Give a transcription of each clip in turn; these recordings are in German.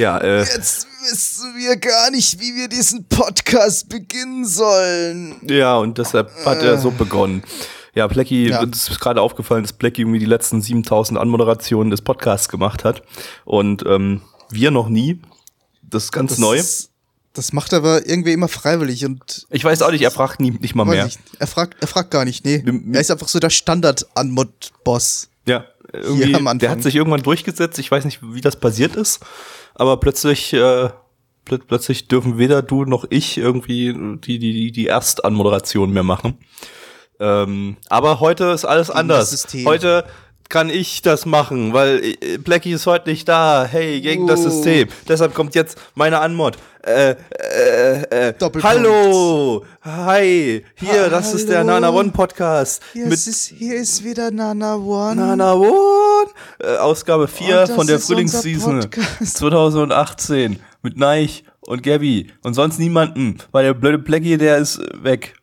Ja, äh, Jetzt wissen wir gar nicht, wie wir diesen Podcast beginnen sollen. ja, und deshalb hat er so begonnen. Ja, Plecki, Ja. uns ist gerade aufgefallen, dass Plecki irgendwie die letzten 7000 Anmoderationen des Podcasts gemacht hat. Und ähm, wir noch nie. Das ist ganz Das neu. ist- Das macht aber irgendwie immer freiwillig und Ich weiß auch nicht, er fragt nie, nicht mal mehr. nicht. Er fragt, er fragt gar nicht, nee. Er ist einfach so der Standard-Anmod-Boss. Ja, irgendwie, der hat sich irgendwann durchgesetzt. Ich weiß nicht, wie das passiert ist, aber plötzlich, äh, pl plötzlich dürfen weder du noch ich irgendwie die die die, die Erstanmoderation mehr machen. Ähm, aber heute ist alles das anders. Heute kann ich das machen, weil äh, Blackie ist heute nicht da. Hey, gegen das Oh. System. Deshalb kommt jetzt meine Anmod. Äh, äh, äh, Doppelpunkt. hallo, hi, hier, das ist der Hallo. Nana One Podcast Hier, mit ist, hier ist wieder Nana One. Nana One, äh, Ausgabe 4 Und das von der Frühlingsseason Podcast. 2018 mit Neich und Gabby und sonst niemanden, weil der blöde Blackie, der ist äh, weg.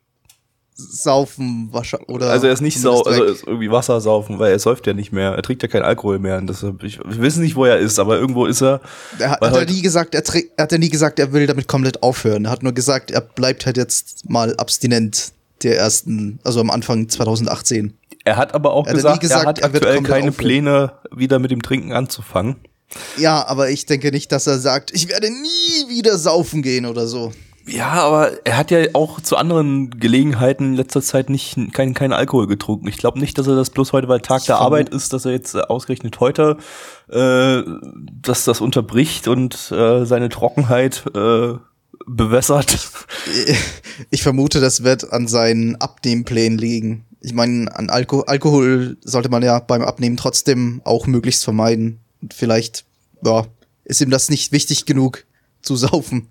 Saufen wahrscheinlich. Oder Also er ist nicht sau, also er ist irgendwie Wasser saufen, weil er säuft ja nicht mehr. Er trinkt ja keinen Alkohol mehr. Und deshalb, ich, wir wissen nicht, wo er ist, aber irgendwo ist er. Er hat, hat er nie gesagt, er, trägt- er hat ja nie gesagt, er will damit komplett aufhören. Er hat nur gesagt, er bleibt halt jetzt mal abstinent der ersten, also am Anfang 2018. Er hat aber auch Er hat gesagt, gesagt, er hat er aktuell komplett keine aufhören. Pläne, wieder mit dem Trinken anzufangen. Ja, aber ich denke nicht, dass er sagt, ich werde nie wieder saufen gehen oder so. Ja, aber er hat ja auch zu anderen Gelegenheiten in letzter Zeit nicht keinen keinen Alkohol getrunken. Ich glaube nicht, dass er das bloß heute, weil Tag der vermute- Arbeit ist, dass er jetzt äh, ausgerechnet heute äh, dass das unterbricht und äh, seine Trockenheit äh, bewässert. Ich vermute, das wird an seinen Abnehmplänen liegen. Ich meine, an Alko Alkohol sollte man ja beim Abnehmen trotzdem auch möglichst vermeiden. Und vielleicht, ja, ist ihm das nicht wichtig genug zu saufen.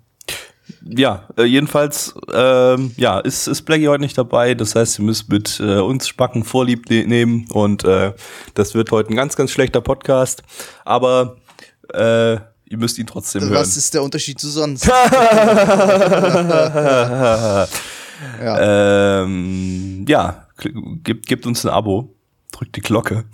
Ja, äh, jedenfalls ähm, ja, ist ist Blackie heute nicht dabei. Das heißt, ihr müsst mit äh, uns Spacken Vorlieb ne nehmen und äh, das wird heute ein ganz ganz schlechter Podcast, aber äh, ihr müsst ihn trotzdem hören. Was ist der Unterschied zu sonst? ja. Ähm, ja, gebt, gebt uns ein Abo, drückt die Glocke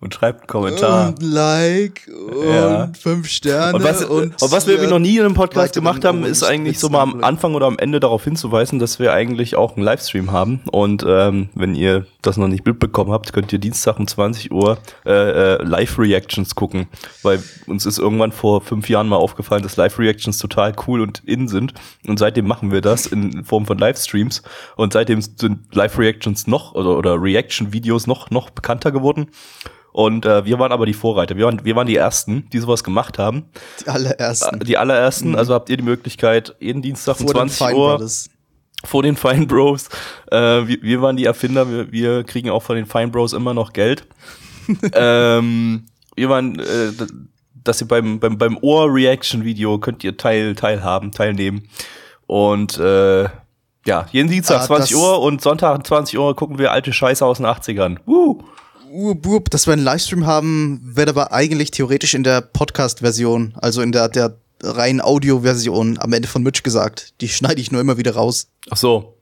und schreibt einen Kommentar. Und Like und Ja. fünf Sterne. Und was, und was wir hier noch nie in einem Podcast gemacht haben, ist eigentlich so mal am Anfang oder am Ende darauf hinzuweisen, dass wir eigentlich auch einen Livestream haben. Und ähm, wenn ihr das noch nicht mitbekommen habt, könnt ihr Dienstag um 20 Uhr äh, äh, Live-Reactions gucken. Weil uns ist irgendwann vor fünf Jahren mal aufgefallen, dass Live-Reactions total cool und in sind. Und seitdem machen wir das in Form von Livestreams. Und seitdem sind Live-Reactions noch oder, oder Reaction-Videos noch, noch bekannter geworden. Und äh, wir waren aber die Vorreiter. Wir waren, wir waren die Ersten, die sowas gemacht haben. Die allerersten. Die allerersten, also habt ihr die Möglichkeit, jeden Dienstag um Vor den 20 Fine Uhr vor den Fine Bros. Äh, wir, wir waren die Erfinder, wir, wir kriegen auch von den Fine Bros immer noch Geld. ähm, wir waren, äh, dass ihr beim, beim, beim Ohr-Reaction-Video könnt ihr teil, teilhaben, teilnehmen. Und äh, ja, jeden Dienstag Ah, 20 das- Uhr und Sonntag 20 Uhr gucken wir alte Scheiße aus den 80ern. Woo! Uh, bub, dass wir einen Livestream haben, wird aber eigentlich theoretisch in der Podcast-Version, also in der, der reinen Audio-Version am Ende von Mitch gesagt. Die schneide ich nur immer wieder raus. Ach so.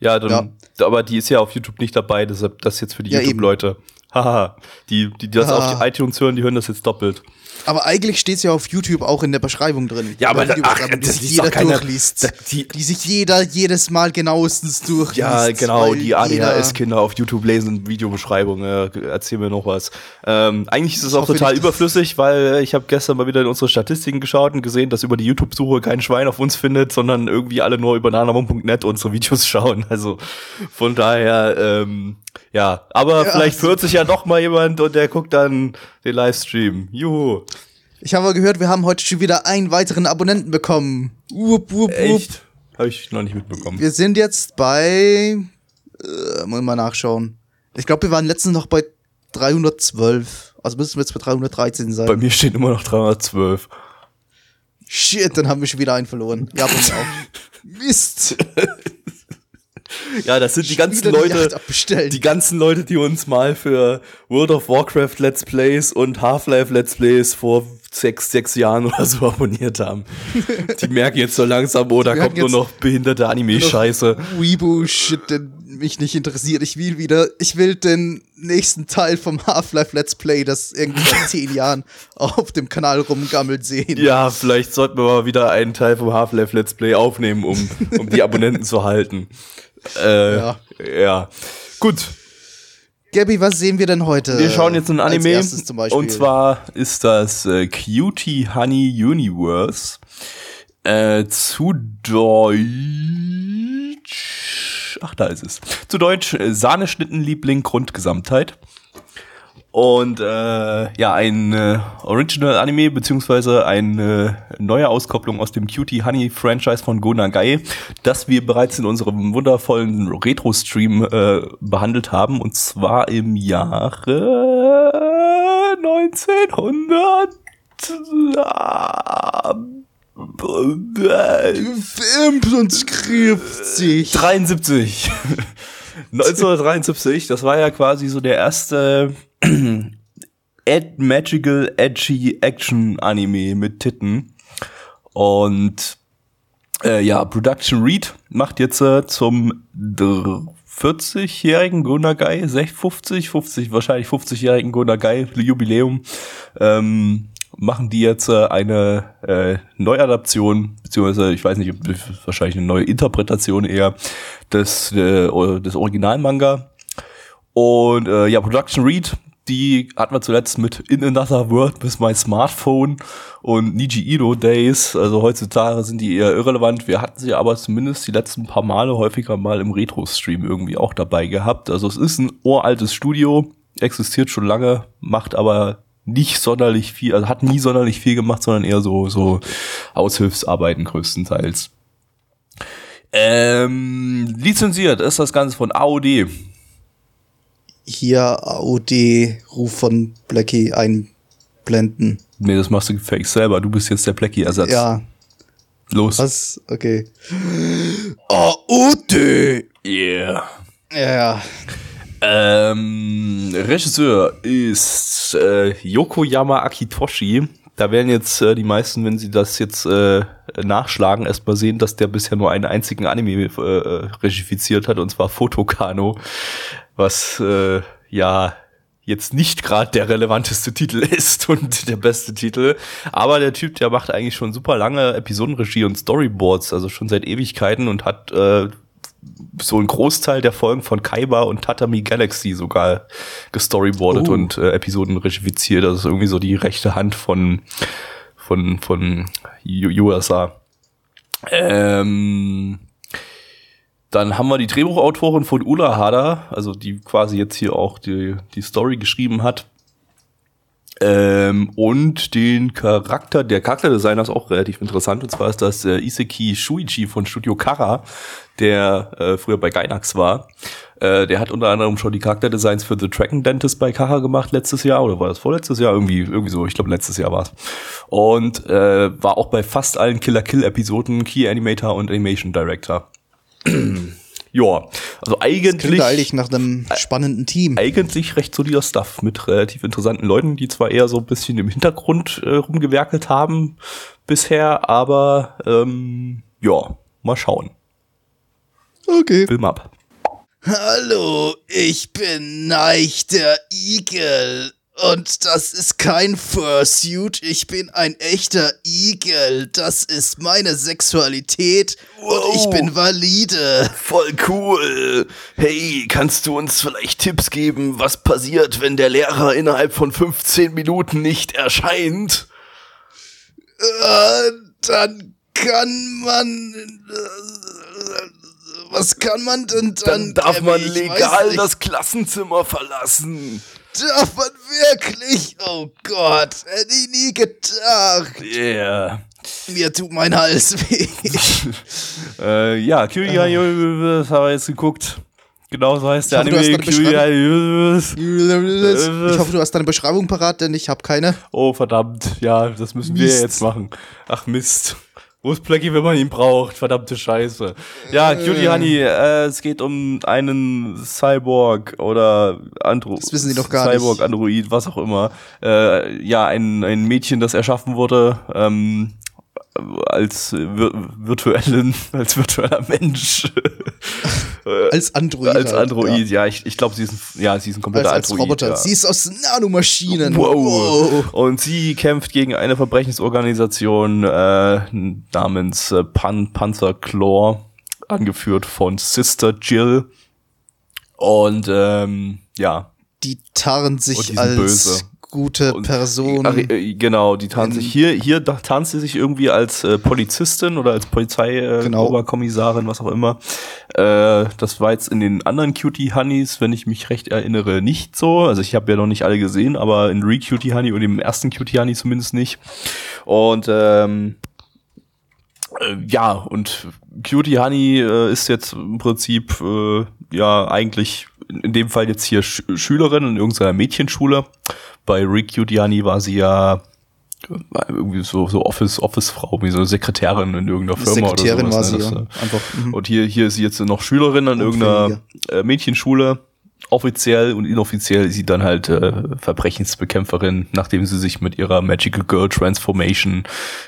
Ja, dann, aber die ist ja auf YouTube nicht dabei, deshalb das jetzt für die Ja. YouTube-Leute. Haha, die, die, die das auf die iTunes hören, die hören das jetzt doppelt. Aber eigentlich steht's ja auf YouTube auch in der Beschreibung drin. Ja, aber da- ach, die das sich liest jeder keiner- durchliest. da- die- die, sich jeder jedes Mal genauestens durchliest. Ja, genau, die ADHS-Kinder auf YouTube lesen Videobeschreibung. Äh, erzähl mir noch was. Ähm, eigentlich ist es auch total überflüssig, weil ich habe gestern mal wieder in unsere Statistiken geschaut und gesehen, dass über die YouTube-Suche kein Schwein auf uns findet, sondern irgendwie alle nur über nanamon.net unsere Videos schauen. Also von daher, ähm, ja, aber Ja, vielleicht hört sich ja doch mal jemand und der guckt dann den Livestream. Juhu. Ich habe gehört, wir haben heute schon wieder einen weiteren Abonnenten bekommen. Wupp, wupp. Echt? Habe ich noch nicht mitbekommen. Wir sind jetzt bei, äh, muss mal nachschauen. Ich glaube, wir waren letztens noch bei 312. Also müssen wir jetzt bei 313 sein. Bei mir steht immer noch 312. Shit, dann haben wir schon wieder einen verloren. Ja, mir auch. Mist. Ja, das sind die ganzen Leute, die ganzen Leute, die uns mal für World of Warcraft Let's Plays und Half-Life Let's Plays vor sechs, sechs Jahren oder so abonniert haben. Die merken jetzt so langsam, oh, da kommt nur noch behinderte Anime-Scheiße. Weebu-Shit, der mich nicht interessiert. Ich will wieder, ich will den nächsten Teil vom Half-Life Let's Play, das irgendwie seit zehn Jahren auf dem Kanal rumgammelt sehen. Ja, vielleicht sollten wir mal wieder einen Teil vom Half-Life Let's Play aufnehmen, um, um die Abonnenten zu halten. Äh, ja. Ja. Gut, Gabby, was sehen wir denn heute? wir schauen jetzt ein Anime. erstes zum Beispiel? Und zwar ist das äh, Cutie Honey Universe. Äh, zu Deutsch. Ach, da ist es. Zu Deutsch äh, Sahneschnittenliebling Grundgesamtheit. Und äh, ja, ein äh, Original Anime beziehungsweise eine neue Auskopplung aus dem Cutie Honey Franchise von Go Nagai, das wir bereits in unserem wundervollen Retro-Stream äh, behandelt haben. Und zwar im Jahre 1900. Imp und skrift sich. 73. 1973, das war ja quasi so der erste Ed Magical Edgy Action Anime mit Titten. Und äh, ja, Production Read macht jetzt äh, zum dr- 40-jährigen Gonagai, 50, 50, wahrscheinlich 50-jährigen Gonagai Jubiläum, ähm, machen die jetzt äh, eine äh, Neuadaption, beziehungsweise ich weiß nicht, wahrscheinlich eine neue Interpretation eher des, äh, des Originalmanga. Und äh, ja, Production Read, die hatten wir zuletzt mit In Another World with My Smartphone und Niji Ito Days. Also heutzutage sind die eher irrelevant. Wir hatten sie aber zumindest die letzten paar Male häufiger mal im Retro-Stream irgendwie auch dabei gehabt. Also es ist ein uraltes Studio, existiert schon lange, macht aber nicht sonderlich viel, also hat nie sonderlich viel gemacht, sondern eher so, so Aushilfsarbeiten größtenteils. Ähm, lizenziert ist das Ganze von AOD. Hier AOD-Ruf von Blackie einblenden. Nee, das machst du fake selber. Du bist jetzt der Blackie-Ersatz. Ja, Los. was? Okay. AOD! Yeah. Ja, Ähm, Regisseur ist äh, Yokoyama Akitoshi. Da werden jetzt äh, die meisten, wenn sie das jetzt äh, nachschlagen, erstmal sehen, dass der bisher nur einen einzigen Anime äh, regifiziert hat, und zwar Fotokano, was äh, ja jetzt nicht gerade der relevanteste Titel ist und der beste Titel. Aber der Typ, der macht eigentlich schon super lange Episodenregie und Storyboards, also schon seit Ewigkeiten und hat äh, so einen Großteil der Folgen von Kaiba und Tatami Galaxy sogar gestoryboardet Oh. und äh, Episoden regifiziert. Das ist irgendwie so die rechte Hand von von von USA. Ähm, dann haben wir die Drehbuchautorin von Ula Hada, also die quasi jetzt hier auch die, die Story geschrieben hat. Ähm, und den Charakter, der Charakterdesigner ist auch relativ interessant. Und zwar ist das äh, Iseki Shuichi von Studio Kara, der äh, früher bei Gainax war. Äh, der hat unter anderem schon die Charakterdesigns für The Dragon Dentist bei Kara gemacht letztes Jahr. Oder war das vorletztes Jahr? Irgendwie, irgendwie so. Ich glaube, letztes Jahr war es. Und äh, war auch bei fast allen Killer Kill-Episoden Key Animator und Animation Director. ja, also eigentlich klingt eigentlich nach einem spannenden Team. eigentlich recht solider Stuff mit relativ interessanten Leuten, die zwar eher so ein bisschen im Hintergrund äh, rumgewerkelt haben bisher, aber ähm, ja, mal schauen. Okay. Film ab. Hallo, ich bin Neich der Igel. Und das ist kein Fursuit, ich bin ein echter Igel. Das ist meine Sexualität und ich Wow. bin valide. Voll cool. Hey, kannst du uns vielleicht Tipps geben, was passiert, wenn der Lehrer innerhalb von 15 Minuten nicht erscheint? Äh, dann kann man. Äh, was kann man denn dann? Dann darf man legal das Klassenzimmer verlassen. Darf man wirklich? Oh Gott, hätte ich nie gedacht. Yeah. Mir tut mein Hals weh. Äh, ja, Cutie Honey Universe haben wir jetzt geguckt. Genau so heißt der hoffe, du hast Anime. Universe. Ich hoffe, du hast deine Beschreibung parat, denn ich habe keine. Oh, verdammt. Ja, das müssen wir Mist. jetzt machen. Ach, Mist. Wo ist Blackie, wenn man ihn braucht? Verdammte Scheiße. Ja, Cutie Honey, äh, es geht um einen Cyborg oder Andro Das wissen die doch gar nicht. Cyborg, Android, was auch immer. Äh, ja, ein, ein Mädchen, das erschaffen wurde, ähm, als vir virtuellen, als virtueller Mensch. Als Android. als halt, Android, ja, ich, ich glaube, sie ist ein, ja, sie ist ein Ja. Als, kompletter als Android. Roboter. ja. Sie ist aus Nanomaschinen. Wow. Und sie kämpft gegen eine Verbrechensorganisation äh, namens äh, Pan Panzer Claw, angeführt von Sister Jill. Und ähm, ja. Die tarnt sich als böse. Gute Und- Person. Ach, äh, genau, die tarnt sich hier, hier tarnt sie sich irgendwie als äh, Polizistin oder als Polizei äh, Genau. Oberkommissarin, was auch immer. Äh, das war jetzt in den anderen Cutie Honeys, wenn ich mich recht erinnere, nicht so. Also ich habe ja noch nicht alle gesehen, aber in Re-Cutie Honey und im ersten Cutie Honey zumindest nicht. Und ähm, äh, ja, und Cutie Honey äh, ist jetzt im Prinzip äh, ja eigentlich in, in dem Fall jetzt hier Sch Schülerin in irgendeiner Mädchenschule. Bei Rick Honey war sie ja irgendwie so, so Office, Office-Frau, wie so eine Sekretärin in irgendeiner Firma Sekretärin oder war sowas. sie, ne? ja. Äh, Einfach. mhm. und hier, hier ist sie jetzt noch Schülerin an irgendeiner äh, Mädchenschule. Offiziell und inoffiziell ist sie dann halt äh, Verbrechensbekämpferin, nachdem sie sich mit ihrer Magical Girl Transformation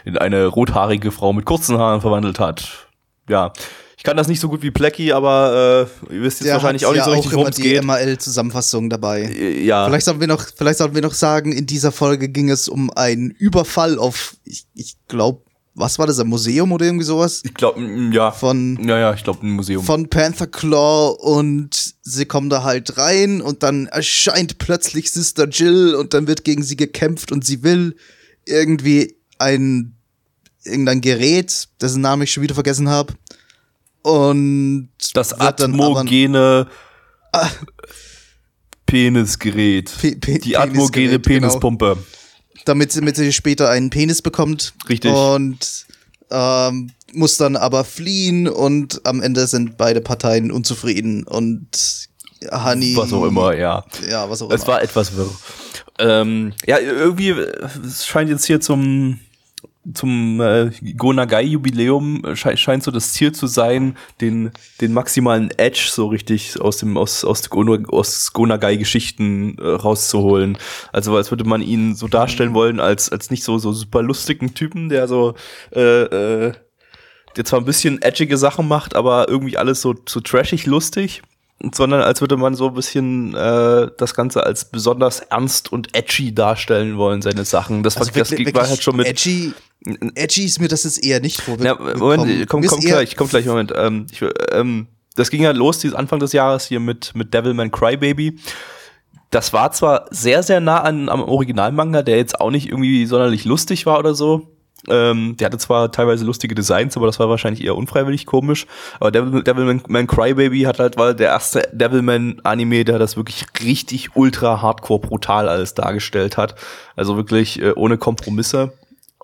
in eine rothaarige Frau mit kurzen Haaren verwandelt hat. Ja, ich kann das nicht so gut wie Plecky, aber äh, ihr wisst jetzt Der wahrscheinlich auch nicht ja so richtig, worum es die geht. MAL-Zusammenfassung dabei. Äh, Ja, Vielleicht sollten wir noch, vielleicht sollten wir noch sagen, in dieser Folge ging es um einen Überfall auf, ich, ich glaube, was war das, ein Museum oder irgendwie sowas? ich glaube, ja. Von, Ja, ja, ich glaube, ein Museum. von Panther Claw und sie kommen da halt rein und dann erscheint plötzlich Sister Jill und dann wird gegen sie gekämpft und sie will irgendwie ein, irgendein Gerät, dessen Namen ich schon wieder vergessen habe. Und das aber- atmogene Penisgerät. Pe- Pe- Die atmogene genau. Penispumpe. damit, damit sie später einen Penis bekommt. Richtig. Und ähm, muss dann aber fliehen und am Ende sind beide Parteien unzufrieden und Honey. Was auch immer, ja. Ja, was auch Es immer. war etwas wirr. Ähm, ja, irgendwie, äh, es scheint jetzt hier zum, zum äh, Gonagai-Jubiläum äh, sche scheint so das Ziel zu sein, den, den maximalen Edge so richtig aus dem aus, aus, aus Gonagai-Geschichten äh, rauszuholen. Also als würde man ihn so darstellen wollen als, als nicht so, so super lustigen Typen, der so äh, äh, der zwar ein bisschen edgige Sachen macht, aber irgendwie alles so, so trashig lustig, sondern als würde man so ein bisschen äh, das Ganze als besonders ernst und edgy darstellen wollen, seine Sachen. Das, war, das wirklich- war halt schon mit. Edgy, edgy ist mir das jetzt eher nicht vor. Ja, Moment, komm, komm gleich, komm gleich, Moment. Ähm, ich, ähm, das ging ja los, dieses Anfang des Jahres hier mit, mit Devilman Crybaby. Das war zwar sehr, sehr nah an, am Originalmanga, der jetzt auch nicht irgendwie sonderlich lustig war oder so. Ähm, der hatte zwar teilweise lustige Designs, aber das war wahrscheinlich eher unfreiwillig komisch. Aber Devil, Devilman Man Crybaby hat halt, war der erste Devilman-Anime, der das wirklich richtig ultra hardcore brutal alles dargestellt hat. Also wirklich äh, ohne Kompromisse.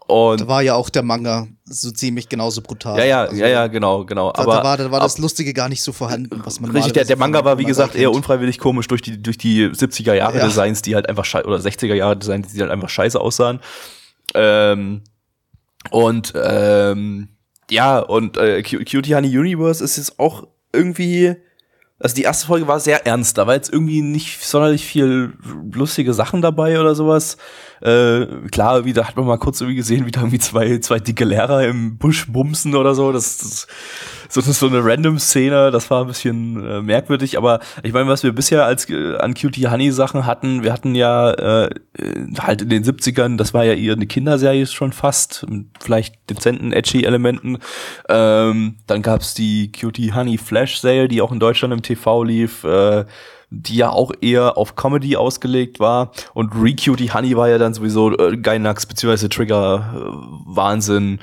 Und Da war ja auch der Manga so ziemlich genauso brutal. ja, ja, Also, ja, ja, genau, genau. Da, aber da war, da war das Lustige gar nicht so vorhanden, was man Richtig, der, der Manga war, wie gesagt, eher unfreiwillig komisch durch die, durch die 70er Jahre Ja. Designs, die halt einfach scheiße, oder 60er Jahre Designs, die halt einfach scheiße aussahen. Ähm, und, ähm, ja, und äh, Cu- Cutie Honey Universe ist jetzt auch irgendwie, also die erste Folge war sehr ernst, da war jetzt irgendwie nicht sonderlich viel lustige Sachen dabei oder sowas. Äh, klar, wie da hat man mal kurz irgendwie gesehen, wie da irgendwie zwei, zwei dicke Lehrer im Busch bumsen oder so. Das, das so, so eine random Szene, das war ein bisschen äh, merkwürdig, aber ich meine, was wir bisher als äh, an Cutie Honey Sachen hatten, wir hatten ja äh, halt in den 70ern, das war ja eher eine Kinderserie schon fast, vielleicht dezenten edgy Elementen. Ähm, dann gab's die Cutie Honey Flash Sale, die auch in Deutschland im TV lief. Äh, die ja auch eher auf Comedy ausgelegt war. Und Re-Cutie Honey war ja dann sowieso äh, Gainax bzw. Trigger äh, Wahnsinn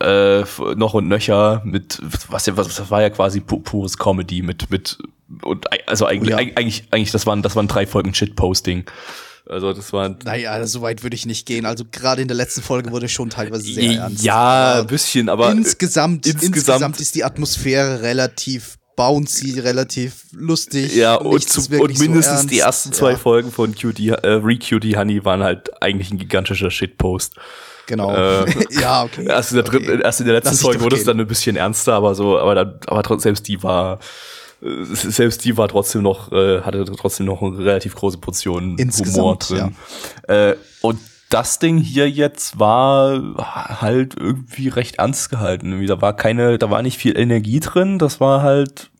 äh, noch und nöcher mit was ja was das war ja quasi pu pures Comedy mit mit und also eigentlich Oh ja. eig- eigentlich eigentlich das waren das waren drei Folgen Shitposting. Also das war Naja, so weit würde ich nicht gehen. Also gerade in der letzten Folge wurde schon teilweise sehr ernst. ja, ein bisschen, aber äh, insgesamt, insgesamt, insgesamt- ist die Atmosphäre relativ bouncy, relativ lustig. ja und, zu, und so mindestens ernst. die ersten zwei Ja, Folgen von Cutie, äh, Re-Cutie Honey waren halt eigentlich ein gigantischer Shitpost. Genau. Äh, ja, okay. Erst in der dritten, okay. erst in der letzten Folge wurde es dann ein bisschen ernster, aber so, aber dann, aber trotzdem selbst die war, äh, selbst die war trotzdem noch, äh, hatte trotzdem noch eine relativ große Portion Humor Insgesamt, drin. Äh, und das Ding hier jetzt war halt irgendwie recht ernst gehalten. Da war keine, da war nicht viel Energie drin. Das war halt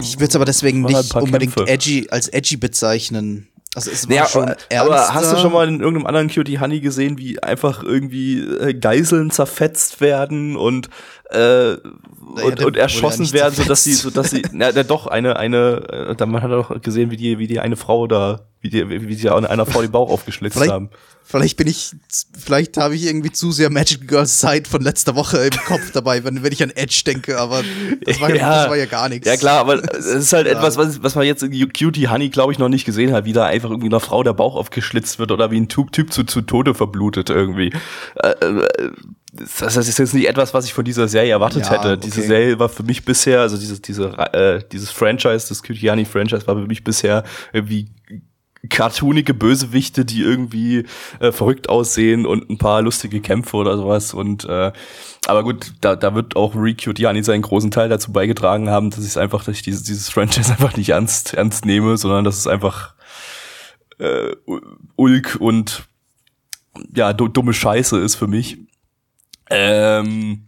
Ich würde es aber deswegen halt nicht paar unbedingt Kämpfe. edgy, als edgy bezeichnen. Also es war Ja, schon aber, ernster. aber hast du schon mal in irgendeinem anderen Cutie Honey gesehen, wie einfach irgendwie äh, Geiseln zerfetzt werden und äh, und, der und wurde erschossen werden, so dass sie, so dass sie, na, na doch eine eine, äh, da man hat doch gesehen, wie die wie die eine Frau da, wie die wie sie an einer Frau den Bauch aufgeschlitzt Vielleicht- haben. Vielleicht bin ich, vielleicht habe ich irgendwie zu sehr Magic Girls Zeit von letzter Woche im Kopf dabei, wenn, wenn ich an Edge denke, aber das war ja, das war ja gar nichts. Ja klar, aber es ist halt etwas, was, was man jetzt in Cutie Honey, glaube ich, noch nicht gesehen hat, wie da einfach irgendwie einer Frau der Bauch aufgeschlitzt wird oder wie ein Typ, typ zu, zu Tode verblutet irgendwie. Äh, äh, das ist jetzt nicht etwas, was ich von dieser Serie erwartet Ja, hätte. okay. Diese Serie war für mich bisher, also dieses, diese, äh, dieses Franchise, das Cutie Honey Franchise war für mich bisher irgendwie cartoonige Bösewichte, die irgendwie äh, verrückt aussehen und ein paar lustige Kämpfe oder sowas. Und äh, aber gut, da, da wird auch Recutiani seinen großen Teil dazu beigetragen haben, dass ich einfach, dass ich dieses, dieses Franchise einfach nicht ernst, ernst nehme, sondern dass es einfach äh, Ulk und ja, du- dumme Scheiße ist für mich. Ähm,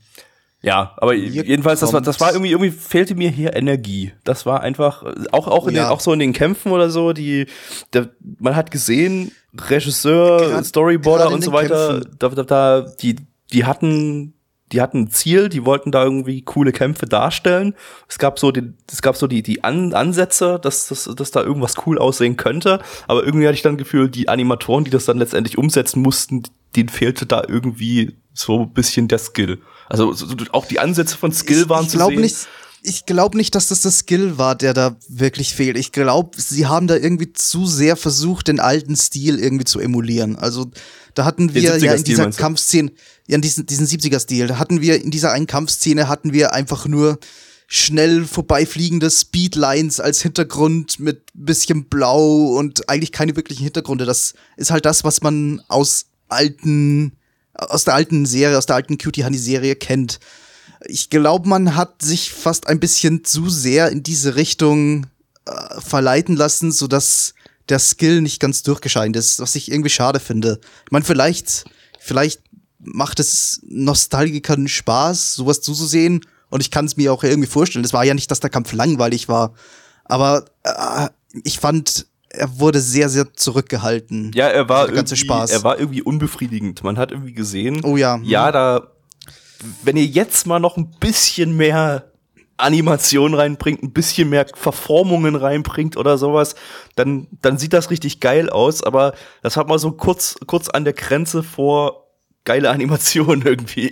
ja, aber Hier jedenfalls, das war, das war irgendwie, irgendwie fehlte mir hier Energie. Das war einfach, äh, auch, auch in Ja. den, auch so in den Kämpfen oder so, die, der, man hat gesehen, Regisseur, Grad- Storyboarder grad und so weiter, da, da, da, die, die hatten, die hatten ein Ziel, die wollten da irgendwie coole Kämpfe darstellen. Es gab so die, es gab so die, die An Ansätze, dass, dass, dass da irgendwas cool aussehen könnte. Aber irgendwie hatte ich dann das Gefühl, die Animatoren, die das dann letztendlich umsetzen mussten, denen fehlte da irgendwie so ein bisschen der Skill. Also so, auch die Ansätze von Skill ich, waren ich zu glaub sehen. Nicht, ich glaube nicht, dass das der Skill war, der da wirklich fehlt. Ich glaube, sie haben da irgendwie zu sehr versucht, den alten Stil irgendwie zu emulieren. Also da hatten wir ja 70er-Stil in dieser? Kampfszene, ja in diesen, diesen 70er-Stil, da hatten wir in dieser einen Kampfszene hatten wir einfach nur schnell vorbeifliegende Speedlines als Hintergrund mit bisschen blau und eigentlich keine wirklichen Hintergründe. Das ist halt das, was man aus alten, aus der alten Serie, aus der alten Cutie Honey Serie kennt. Ich glaube, man hat sich fast ein bisschen zu sehr in diese Richtung äh, verleiten lassen, so dass der Skill nicht ganz durchgescheint ist, was ich irgendwie schade finde. Ich meine, vielleicht, vielleicht macht es Nostalgikern Spaß, sowas zuzusehen. Und ich kann es mir auch irgendwie vorstellen. Es war ja nicht, dass der Kampf langweilig war. Aber äh, ich fand, er wurde sehr, sehr zurückgehalten. Ja, er war irgendwie, Spaß. er war irgendwie unbefriedigend. Man hat irgendwie gesehen, Oh ja. ja, da, wenn ihr jetzt mal noch ein bisschen mehr Animation reinbringt, ein bisschen mehr Verformungen reinbringt oder sowas, dann, dann sieht das richtig geil aus, aber das hat mal so kurz, kurz an der Grenze vor geile Animation irgendwie.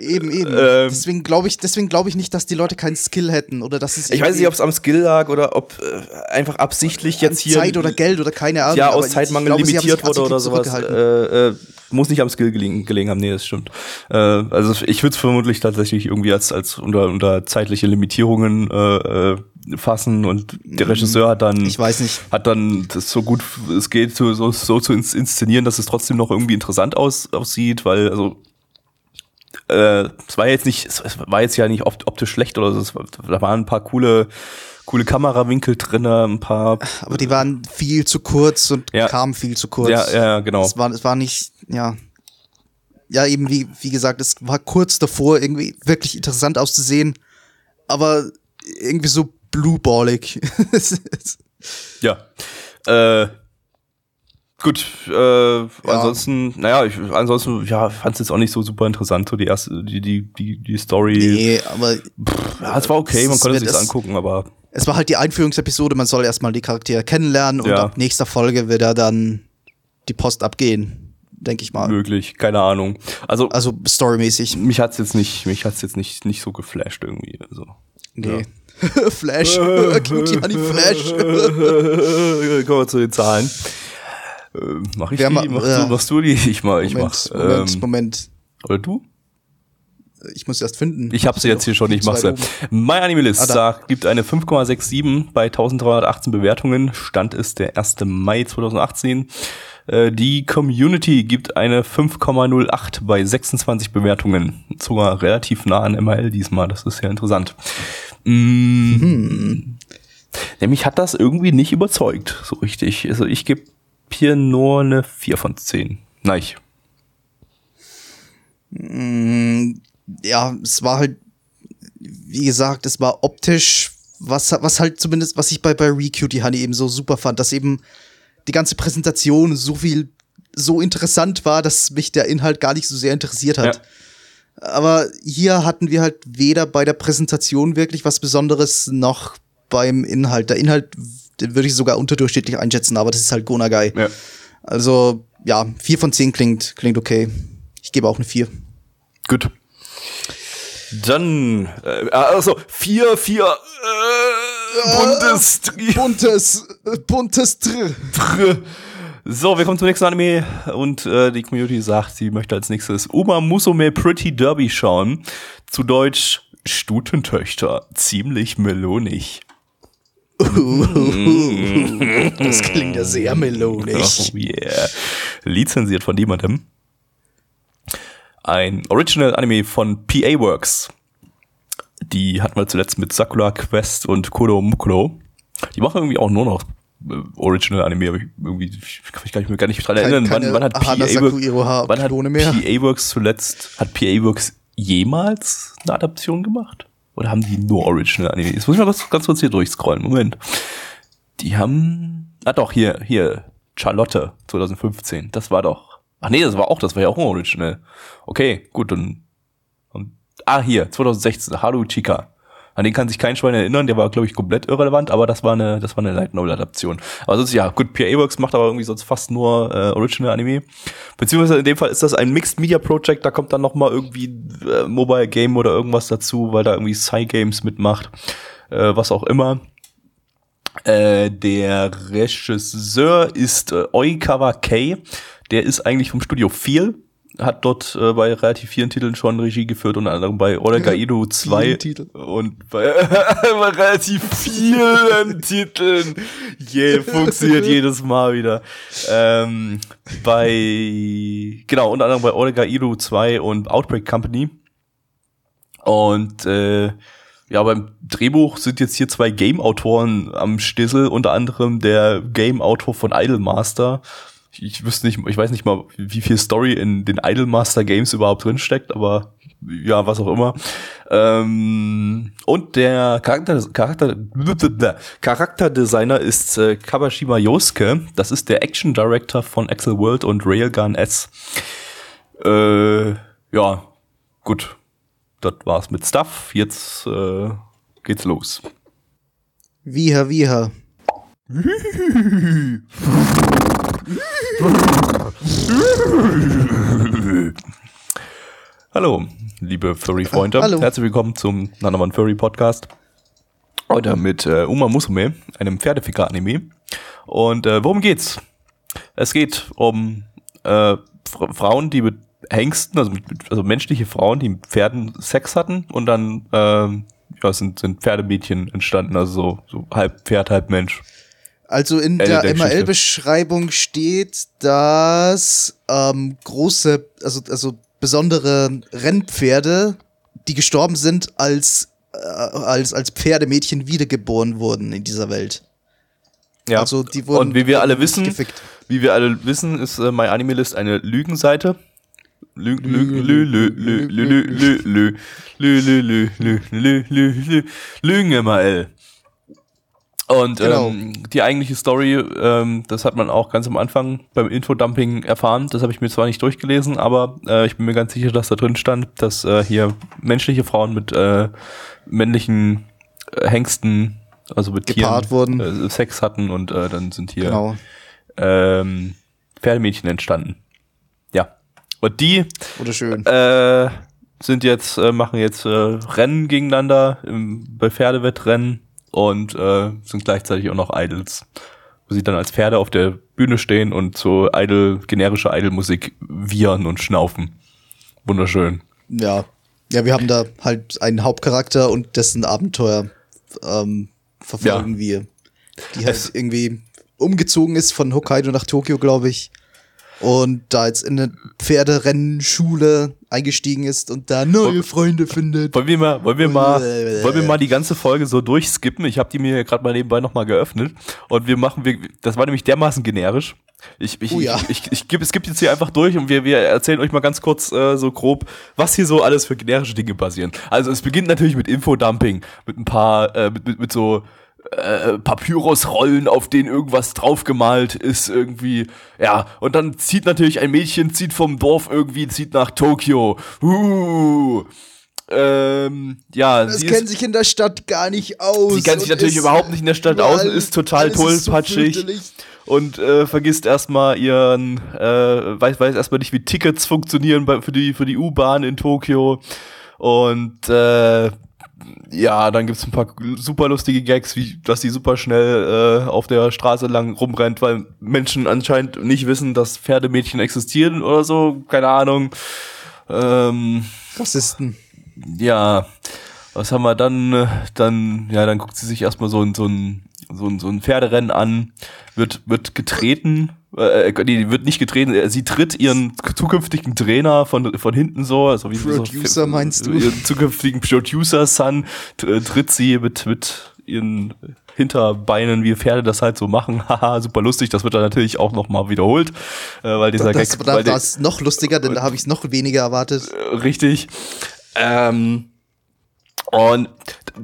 Eben, eben. Ähm. deswegen glaube ich, deswegen glaube ich nicht, dass die Leute keinen Skill hätten oder dass es Ich weiß nicht, ob es am Skill lag oder ob äh, einfach absichtlich jetzt hier Zeit oder Geld oder keine Ahnung. ja, aus Zeitmangel glaube, limitiert wurde oder sowas. Äh, äh, muss nicht am Skill gelegen, gelegen haben, nee, das stimmt. Äh, also ich würde es vermutlich tatsächlich irgendwie als, als unter, unter zeitliche Limitierungen äh, äh, fassen und der Regisseur hat dann. Ich weiß nicht. hat dann das so gut es geht so, so, so zu ins- inszenieren, dass es trotzdem noch irgendwie interessant aus, aussieht, weil also äh, es war jetzt nicht, es war jetzt ja nicht opt optisch schlecht oder so, es da waren ein paar coole, coole Kamerawinkel drinne, ein paar, Aber die waren viel zu kurz und Ja. kamen viel zu kurz. ja, ja, genau. Es war, es war nicht, ja. Ja, eben wie, wie gesagt, es war kurz davor, irgendwie wirklich interessant auszusehen, aber irgendwie so blueballig. Ja. Äh, gut, äh, ansonsten, naja, ich, ansonsten, ja, fand es jetzt auch nicht so super interessant, so die erste, die, die, die, die Story. nee, aber Ja, es war okay, man konnte es sich angucken, aber es war halt die Einführungsepisode, man soll erstmal die Charaktere kennenlernen und Ja. ab nächster Folge wird er dann die Post abgehen, denke ich mal. möglich, keine Ahnung. Also, Also storymäßig. mich hat's jetzt nicht, mich hat's jetzt nicht, nicht so geflasht irgendwie, also. Nee. Flash. Cutie Honey Flash. Kommen wir zu den Zahlen. Äh, mach ich Wer die? ma- Machst, ja. du, machst du die? Ich mach, ich Moment, mach. Moment, ähm, Moment. Oder du? Ich muss erst finden. Ich habe sie jetzt hier schon, ich mach's ja. Oben. My Animalist Ah, sagt, gibt eine 5,67 bei 1318 Bewertungen. Stand ist der 1. Mai 2018. Äh, Die Community gibt eine 5,08 bei 26 Bewertungen. Sogar relativ nah an ML diesmal, das ist ja interessant. Mm, Hm. Nämlich hat das irgendwie nicht überzeugt, so richtig. Also ich gebe hier nur eine 4 von 10. Nein, ich. ja, es war halt, wie gesagt, es war optisch, was, was halt zumindest, was ich bei, bei Recutie Honey eben so super fand, dass eben die ganze Präsentation so viel, so interessant war, dass mich der Inhalt gar nicht so sehr interessiert hat. Aber hier hatten wir halt weder bei der Präsentation wirklich was Besonderes noch beim Inhalt. Der Inhalt, den würde ich sogar unterdurchschnittlich einschätzen, aber das ist halt Gonagai. Ja. Also, ja, vier von zehn klingt, klingt okay. Ich gebe auch eine vier. Gut. Dann, äh, also, vier, vier, äh, Buntes, äh, buntes Tr. So, wir kommen zum nächsten Anime und äh, die Community sagt, sie möchte als nächstes Uma Musume Pretty Derby schauen. Zu Deutsch Stutentöchter, ziemlich melonig. Das klingt ja sehr melodisch. Oh yeah. Lizenziert von niemandem. Ein Original Anime von PA Works. Die hatten wir zuletzt mit Sakura Quest und Kodo Mukuro. Die machen irgendwie auch nur noch äh, Original Anime, aber ich irgendwie ich kann mich gar nicht, mehr- gar nicht dran erinnern. Wann, wann hat PA Hanasaku Works, Iroha wann hat Klone mehr? PA Works zuletzt, hat PA Works jemals eine Adaption gemacht? Oder haben die nur Original Anime? Jetzt muss ich mal ganz, ganz kurz hier durchscrollen. Moment. Die haben, ah doch, hier, hier, Charlotte 2015. Das war doch, ach nee, das war auch, das war ja auch ein Original. Okay, gut, dann, ah hier, 2016, Haru Chica. An den kann sich kein Schwein erinnern, der war, glaube ich, komplett irrelevant, aber das war eine, das war eine Light Novel Adaption. Aber sonst, ja, gut, PA Works macht aber irgendwie sonst fast nur äh, Original Anime. Beziehungsweise in dem Fall ist das ein Mixed Media Project, da kommt dann noch mal irgendwie äh, Mobile Game oder irgendwas dazu, weil da irgendwie Psy Games mitmacht, äh, was auch immer. Äh, der Regisseur ist äh, Oikawa Kei. Der ist eigentlich vom Studio 4. Hat dort äh, bei relativ vielen Titeln schon Regie geführt, unter anderem bei Oregaido 2 Vielen Titel. und bei, bei relativ vielen Titeln. Je, funktioniert jedes Mal wieder. Ähm, bei, genau, unter anderem bei Oregaido 2 und Outbreak Company. Und äh, ja, beim Drehbuch sind jetzt hier zwei Game-Autoren am Stissel, unter anderem der Game-Autor von Idolmaster. Ich, ich wüsste nicht, ich weiß nicht mal, wie viel Story in den Idolmaster Games überhaupt drinsteckt, aber ja, was auch immer. Ähm, und der Charakter, Charakter, Charakterdesigner ist äh, Kabashima Yosuke. Das ist der Action Director von Axel World und Railgun S. Äh, ja, gut. Das war's mit Stuff. Jetzt äh, geht's los. Wieher, wieher. Hallo, liebe Furry-Freunde. Herzlich willkommen zum Nanaman Furry Podcast. Heute mit äh, Uma Musume, einem Pferdeficker-Anime. Und äh, worum geht's? Es geht um äh, Fra- Frauen, die mit Hengsten, also, mit, also menschliche Frauen, die mit Pferden Sex hatten und dann ähm, ja, sind, sind Pferdemädchen entstanden, also so, so halb Pferd, halb Mensch. Also in Ende der der. MRL-Beschreibung steht, dass ähm, große, also, also besondere Rennpferde, die gestorben sind, als, äh, als, als Pferdemädchen wiedergeboren wurden in dieser Welt. Ja. Also die wurden und wie wir alle wissen, gefickt. wie wir alle wissen, ist äh, My Anime List eine Lügenseite. Lü- Lü- Lü- Lü- Lü- Lü- Lü- Lü- Lü- Lü- Lü- Lü- Lü- Lü- Lü- Lü- Lügen ML. Und Genau. ähm, die eigentliche Story, ähm, das hat man auch ganz am Anfang beim Infodumping erfahren. Das habe ich mir zwar nicht durchgelesen, aber äh, ich bin mir ganz sicher, dass da drin stand, dass äh, hier menschliche Frauen mit äh, männlichen äh, Hengsten, also mit Gepaart Tieren, wurden. Äh, Sex hatten und äh, dann sind hier Genau. ähm, Pferdemädchen entstanden. Ja. Und die Oder schön. äh, sind jetzt, äh, machen jetzt äh, Rennen gegeneinander im, bei Pferdewettrennen und äh, sind gleichzeitig auch noch Idols. Wo sie dann als Pferde auf der Bühne stehen und so idle, generische Idle-Musik wiehern und schnaufen. Wunderschön. Ja. Ja, wir haben da halt einen Hauptcharakter und dessen Abenteuer ähm, verfolgen Ja. wir. Die halt Es- irgendwie umgezogen ist von Hokkaido nach Tokio, glaube ich. Und da jetzt in eine Pferderennschule eingestiegen ist und da neue Freunde findet. Wollen wir mal, wollen wir mal, wollen wir mal die ganze Folge so durchskippen? Ich habe die mir gerade mal nebenbei nochmal geöffnet und wir machen, wir, das war nämlich dermaßen generisch. Ich, ich, Oh ja. ich, ich, ich, gebe, es gibt jetzt hier einfach durch und wir, wir erzählen euch mal ganz kurz äh, so grob, was hier so alles für generische Dinge passieren. Also es beginnt natürlich mit Infodumping, mit ein paar, äh, mit, mit, mit so äh, Papyrusrollen, auf denen irgendwas draufgemalt ist irgendwie. Ja, und dann zieht natürlich ein Mädchen, zieht vom Dorf irgendwie, zieht nach Tokio. Uh, ähm, ja, Das sie kennt sich in der Stadt gar nicht aus. sie kennt sich natürlich überhaupt nicht in der Stadt aus und ist total alles ist so tollpatschig und äh, vergisst erstmal ihren, äh, weiß, weiß erstmal nicht, wie Tickets funktionieren bei, für die, für die U-Bahn in Tokio. Und äh, ja, dann gibt's ein paar super lustige Gags, wie dass sie super schnell äh, auf der Straße lang rumrennt, weil Menschen anscheinend nicht wissen, dass Pferdemädchen existieren oder so, keine Ahnung. Ähm, Rassisten. ja, was haben wir dann? äh, Dann, ja, dann guckt sie sich erstmal so ein, so ein, so ein, so ein Pferderennen an, wird, wird getreten, äh, äh, nee, wird nicht getreten, äh, sie tritt ihren zukünftigen Trainer von, von hinten so, also wie Producer so, meinst du? Ihren zukünftigen Producer-Son tr- tritt sie mit, mit ihren Hinterbeinen, wie Pferde das halt so machen. Haha, super lustig. Das wird dann natürlich auch nochmal wiederholt, äh, weil dieser Das, Gag, da war es noch lustiger, denn da habe ich es noch weniger erwartet. Richtig. Ähm, und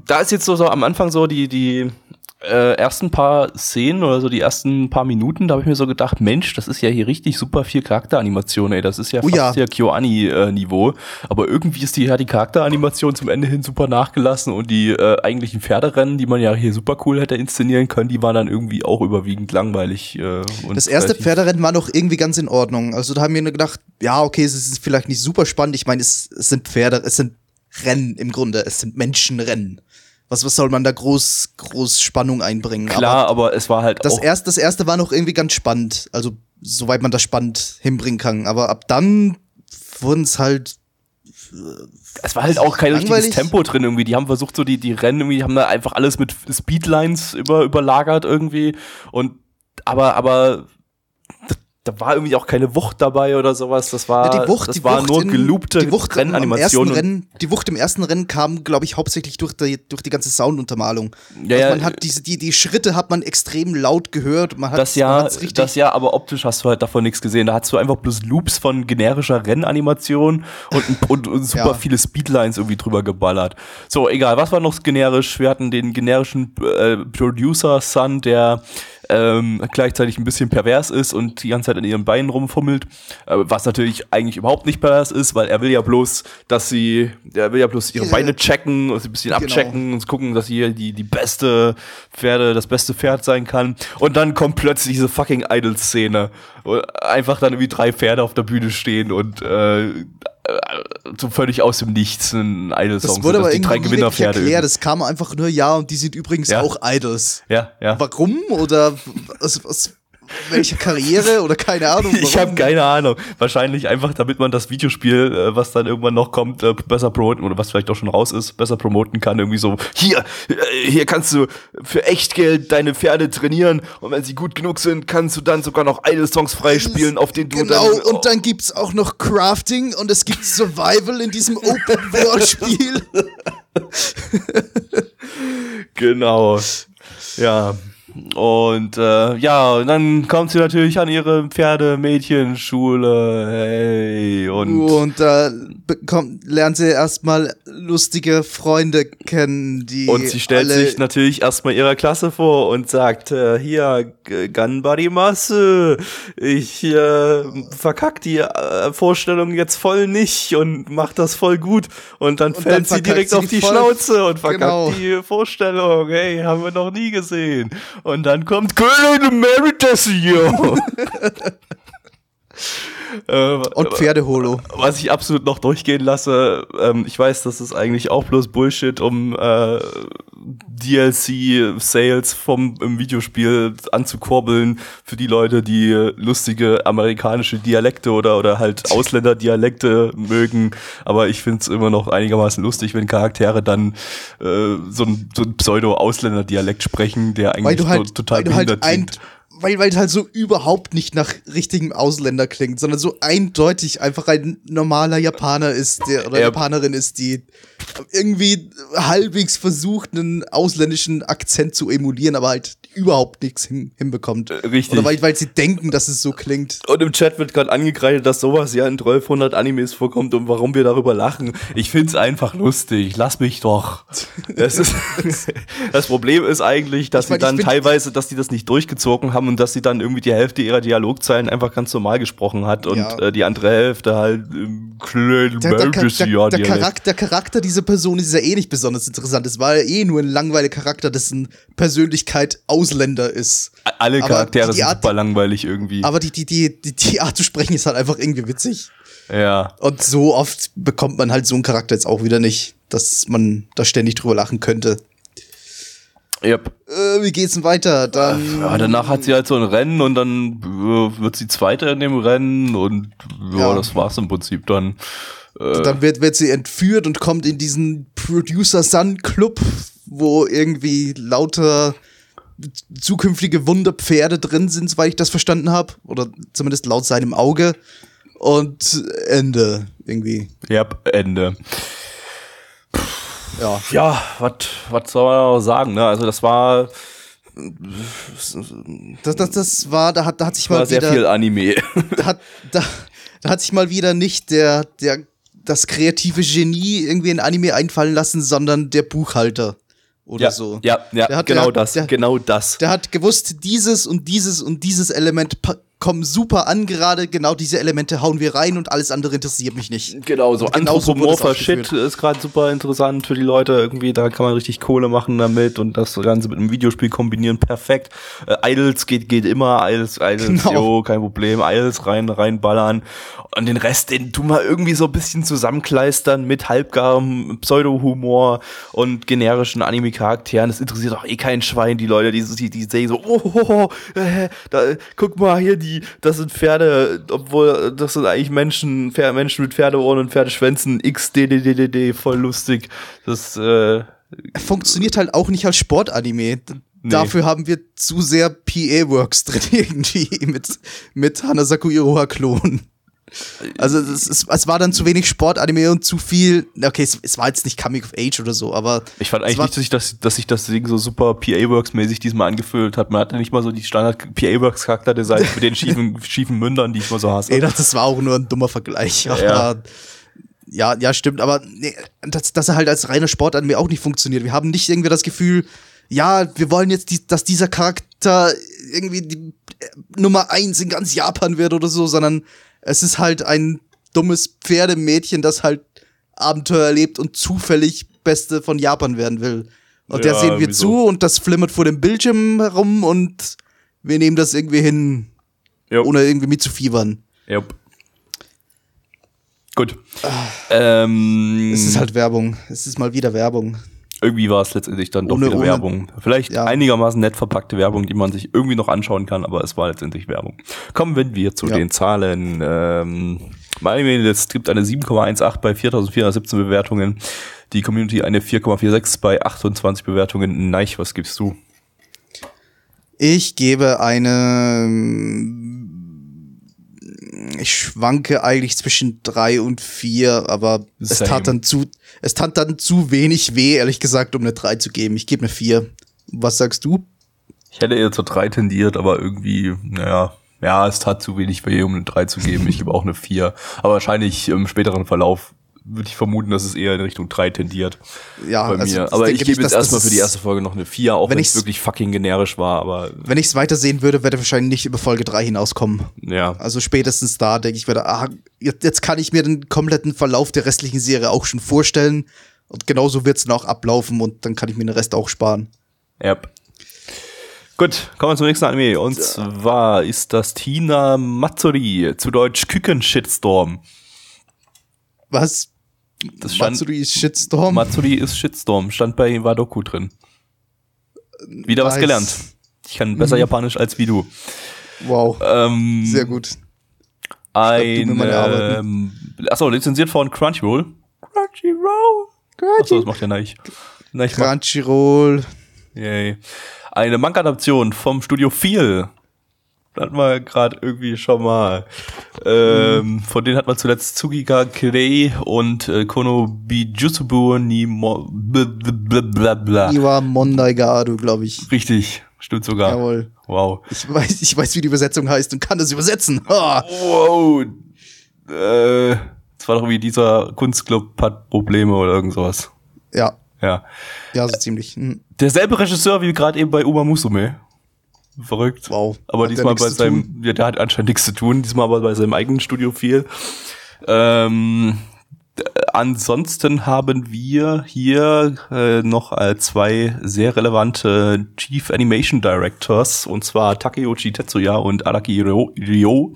da ist jetzt so, so am Anfang so die, die äh, ersten paar Szenen oder so die ersten paar Minuten, da habe ich mir so gedacht, Mensch, das ist ja hier richtig super viel Charakteranimation, ey. Das ist ja Oh fast ja. KyoAni-Niveau. Aber irgendwie ist die ja die Charakteranimation zum Ende hin super nachgelassen und die äh, eigentlichen Pferderennen, die man ja hier super cool hätte inszenieren können, die waren dann irgendwie auch überwiegend langweilig. Äh, und Das erste Pferderennen war noch irgendwie ganz in Ordnung. Also da haben wir nur gedacht, ja, okay, es ist vielleicht nicht super spannend. Ich meine, es, es sind Pferde, es sind Rennen im Grunde, es sind Menschenrennen. Was, was soll man da groß, groß Spannung einbringen? Klar, Aber aber, es war halt das, auch erste, das erste war noch irgendwie ganz spannend. Also, soweit man das spannend hinbringen kann. Aber ab dann wurden es halt. Es war halt auch kein richtiges Langweilig. Tempo drin irgendwie. Die haben versucht, so die, die Rennen irgendwie, die haben da einfach alles mit Speedlines über, überlagert irgendwie. Und aber, aber da, war irgendwie auch keine Wucht dabei oder sowas. Das war, Ja, die Wucht, das die war Wucht nur in- gelobte die Wucht im ersten Rennanimationen. Rennen, die Wucht im ersten Rennen kam, glaube ich, hauptsächlich durch die, durch die ganze Sounduntermalung. Ja, also man hat diese, die, die Schritte hat man extrem laut gehört. Man hat, Das ja, das ja, aber optisch hast du halt davon nichts gesehen. Da hast du einfach bloß Loops von generischer Rennanimation und, und, und super Ja. viele Speedlines irgendwie drüber geballert. So, egal, was war noch generisch? Wir hatten den generischen äh, Producer-Son, der ähm, gleichzeitig ein bisschen pervers ist und die ganze Zeit an ihren Beinen rumfummelt, äh, was natürlich eigentlich überhaupt nicht pervers ist, weil er will ja bloß, dass sie, er will ja bloß ihre. Beine checken und sie ein bisschen Genau. abchecken und gucken, dass sie die, die beste Pferde, das beste Pferd sein kann. Und dann kommt plötzlich diese fucking Idol-Szene. wo Einfach dann irgendwie drei Pferde auf der Bühne stehen und äh, so völlig aus dem Nichts ein Idol-Song. das wurde so, aber die drei irgendwie wirklich Gewinnerpferde. erklärt. Es kam einfach nur, ja, und die sind übrigens Ja. auch Idols. Ja, ja. Warum? Oder was, was, welche Karriere? Oder keine Ahnung. Ich warum? habe keine Ahnung. Wahrscheinlich einfach, damit man das Videospiel, äh, was dann irgendwann noch kommt, äh, besser promoten oder was vielleicht auch schon raus ist, besser promoten kann. Irgendwie so, hier, äh, hier kannst du für Echtgeld deine Pferde trainieren und wenn sie gut genug sind, kannst du dann sogar noch Idol-Songs freispielen, auf denen du Genau, dann... und dann gibt's auch noch Crafting und es gibt Survival in diesem Open-World-Spiel. Genau. Ja. Und äh, ja, und dann kommt sie natürlich an ihre Pferdemädchenschule. Hey, und Und da bekommt, lernt sie erstmal lustige Freunde kennen, die. Und sie stellt sich natürlich erstmal ihrer Klasse vor und sagt, äh, hier, G- Ganbarimasu, ich äh, verkack die äh, Vorstellung jetzt voll nicht und mach das voll gut. Und dann Und fällt dann sie direkt sie auf die. Schnauze und verkackt Genau. die Vorstellung. Hey, haben wir noch nie gesehen. Und dann kommt Köln Emeritus hier. Äh, Und Pferdeholo. was ich absolut noch durchgehen lasse, ähm, ich weiß, das ist eigentlich auch bloß Bullshit, um äh, DLC-Sales vom im Videospiel anzukurbeln für die Leute, die lustige amerikanische Dialekte oder, oder halt Ausländerdialekte mögen. Aber ich finde es immer noch einigermaßen lustig, wenn Charaktere dann äh, so ein, so ein Pseudo-Ausländerdialekt sprechen, der eigentlich halt, total halt behindert ein, klingt. Weil, weil es halt so überhaupt nicht nach richtigem Ausländer klingt, sondern so eindeutig einfach ein normaler Japaner ist, der oder Ja. Japanerin ist, die irgendwie halbwegs versucht, einen ausländischen Akzent zu emulieren, aber halt überhaupt nichts hin, hinbekommt. Äh, richtig. Oder weil, weil sie denken, dass es so klingt. Und im Chat wird gerade angekreidet, dass sowas ja in 1200 Animes vorkommt und warum wir darüber lachen. Ich find's einfach lustig. Lass mich doch. Das, ist, das Problem ist eigentlich, dass Ich mein, sie dann teilweise, dass die das nicht durchgezogen haben und dass sie dann irgendwie die Hälfte ihrer Dialogzeilen einfach ganz normal gesprochen hat und Ja. äh, die andere Hälfte halt im kleinen Der, der, der, der. Charakter, der Charakter dieser Person ist ja eh nicht besonders interessant. Es war ja eh nur ein langweiliger Charakter, dessen Persönlichkeit Ausländer ist. Alle Charaktere sind Art- super langweilig irgendwie. Aber die, die, die, die, die Art zu sprechen ist halt einfach irgendwie witzig. ja. Und so oft bekommt man halt so einen Charakter jetzt auch wieder nicht, dass man da ständig drüber lachen könnte. Yep. Äh, wie geht's denn weiter? Dann. Ja, danach hat sie halt so ein Rennen und dann äh, wird sie Zweite in dem Rennen und ja, Ja. das war's im Prinzip dann. Äh, Dann wird, wird sie entführt und kommt in diesen Producer Sun Club, wo irgendwie lauter zukünftige Wunderpferde drin sind, soweit ich das verstanden habe. Oder zumindest laut seinem Auge. Und Ende irgendwie. Yep, Ende. Ja. Ja, was was soll man noch sagen, ne? Also das war, Das, das, das war, da hat, da hat sich mal sehr wieder. viel Anime. da hat, da, da hat sich mal wieder nicht der, der, das kreative Genie irgendwie in Anime einfallen lassen, sondern der Buchhalter oder ja, so. ja, ja, hat- genau der- das, der- genau das. Der hat gewusst, dieses und dieses und dieses Element kommen super an gerade, genau diese Elemente hauen wir rein und alles andere interessiert mich nicht. Genau, so anthropomorpher. Shit ist gerade super interessant für die Leute. Irgendwie, da kann man richtig Kohle machen damit und das Ganze mit einem Videospiel kombinieren. Perfekt. Äh, Idols geht, geht immer. Idols, Idols, Genau. jo, kein Problem. Idols rein, reinballern. Und den Rest, den tu mal irgendwie so ein bisschen zusammenkleistern mit halbgarem Pseudo-Humor und generischen Anime-Charakteren. Das interessiert auch eh kein Schwein, die Leute, die, die, die sehen so, oh, oh, oh äh, da, guck mal hier, die, das sind Pferde, obwohl das sind eigentlich Menschen, Pferde, Menschen mit Pferdeohren und Pferdschwänzen, XDDDD, voll lustig. Das, äh, Funktioniert halt auch nicht als Sportanime. D- Dafür haben wir zu sehr PA-Works drin irgendwie mit, mit Hanasaku Iroha-Klon. Also es, es, es war dann zu wenig Sportanime und zu viel, okay, es, es war jetzt nicht Coming of Age oder so, aber ich fand eigentlich nicht, dass sich das, dass sich das Ding so super PA-Works-mäßig diesmal angefühlt hat. Man hatte nicht mal so die Standard-PA-Works-Charakterdesigns mit den schiefen, schiefen Mündern, die ich mal so hasse. Ey, das, war auch nur ein dummer Vergleich. Aber Ja. ja, ja, stimmt. Aber nee, dass, dass er halt als reiner Sportanime auch nicht funktioniert. Wir haben nicht irgendwie das Gefühl, ja, wir wollen jetzt, die, dass dieser Charakter irgendwie die äh, Nummer eins in ganz Japan wird oder so, sondern es ist halt ein dummes Pferdemädchen, das halt Abenteuer erlebt und zufällig Beste von Japan werden will. Und der Ja, sehen wir wieso? zu und das flimmert vor dem Bildschirm herum und wir nehmen das irgendwie hin, Jo. ohne irgendwie mitzufiebern. Yep. Gut. Ähm, Es ist halt Werbung. Es ist mal wieder Werbung. Irgendwie war es letztendlich dann doch Ohne- wieder ohne- Werbung. Vielleicht Ja. einigermaßen nett verpackte Werbung, die man sich irgendwie noch anschauen kann, aber es war letztendlich Werbung. Kommen wir zu Ja. den Zahlen. Ähm, Anime, es gibt eine 7,18 bei 4417 Bewertungen. Die Community eine 4,46 bei 28 Bewertungen. Neich, was gibst du? Ich gebe eine. Ich schwanke eigentlich zwischen drei und vier, aber es Same. tat dann zu, es tat dann zu wenig weh, ehrlich gesagt, um eine drei zu geben. Ich gebe eine vier. Was sagst du? Ich hätte eher zur 3 tendiert, aber irgendwie, naja, ja, es tat zu wenig weh, um eine 3 zu geben. Ich gebe auch eine 4. Aber wahrscheinlich im späteren Verlauf würde ich vermuten, dass es eher in Richtung 3 tendiert Ja, bei also mir. Aber ich gebe jetzt erstmal für die erste Folge noch eine 4, auch Wenn es wirklich fucking generisch war, aber Wenn ich es weitersehen würde, würde wahrscheinlich nicht über Folge drei hinauskommen. ja. Also spätestens da denke ich wieder, ah, jetzt jetzt kann ich mir den kompletten Verlauf der restlichen Serie auch schon vorstellen. Und genauso wird es dann auch ablaufen und dann kann ich mir den Rest auch sparen. Yep. Gut, kommen wir zum nächsten Anime. Und zwar ist das Tina Matsuri, zu Deutsch Küken-Shitstorm. Was? Das stand, Matsuri ist Shitstorm? Matsuri ist Shitstorm, stand bei Wadoku drin. Wieder was Nice. gelernt. Ich kann besser Japanisch als wie du. Wow. Ähm, Sehr gut. Ein, meine Arbeit, ähm, achso, lizenziert von Crunchyroll. Crunchyroll. Achso, das macht ja Neich. Crunchyroll. yay. Eine Manga-Adaption vom Studio Feel. Hatten wir gerade irgendwie schon mal. Ähm, Von denen hat man zuletzt Tsugiga Kirei und äh, Kono Bijutsubu ni mo bla bla bla bla. Iwa Mondai Garu, glaube ich. Richtig, stimmt sogar. Jawohl. Wow. Ich weiß, ich weiß, wie die Übersetzung heißt und kann das übersetzen. Ah. Wow. Äh, das war doch wie dieser Kunstclub hat Probleme oder irgend sowas. Ja, Ja. ja, so ziemlich. Hm. Derselbe Regisseur wie gerade eben bei Uma Musume. Verrückt. Wow. Aber Hat diesmal bei seinem, ja, der hat anscheinend nichts zu tun, diesmal aber bei seinem eigenen Studio viel. Ähm, ansonsten haben wir hier äh, noch äh, zwei sehr relevante Chief Animation Directors, und zwar Takeuchi Tetsuya und Araki Ryo.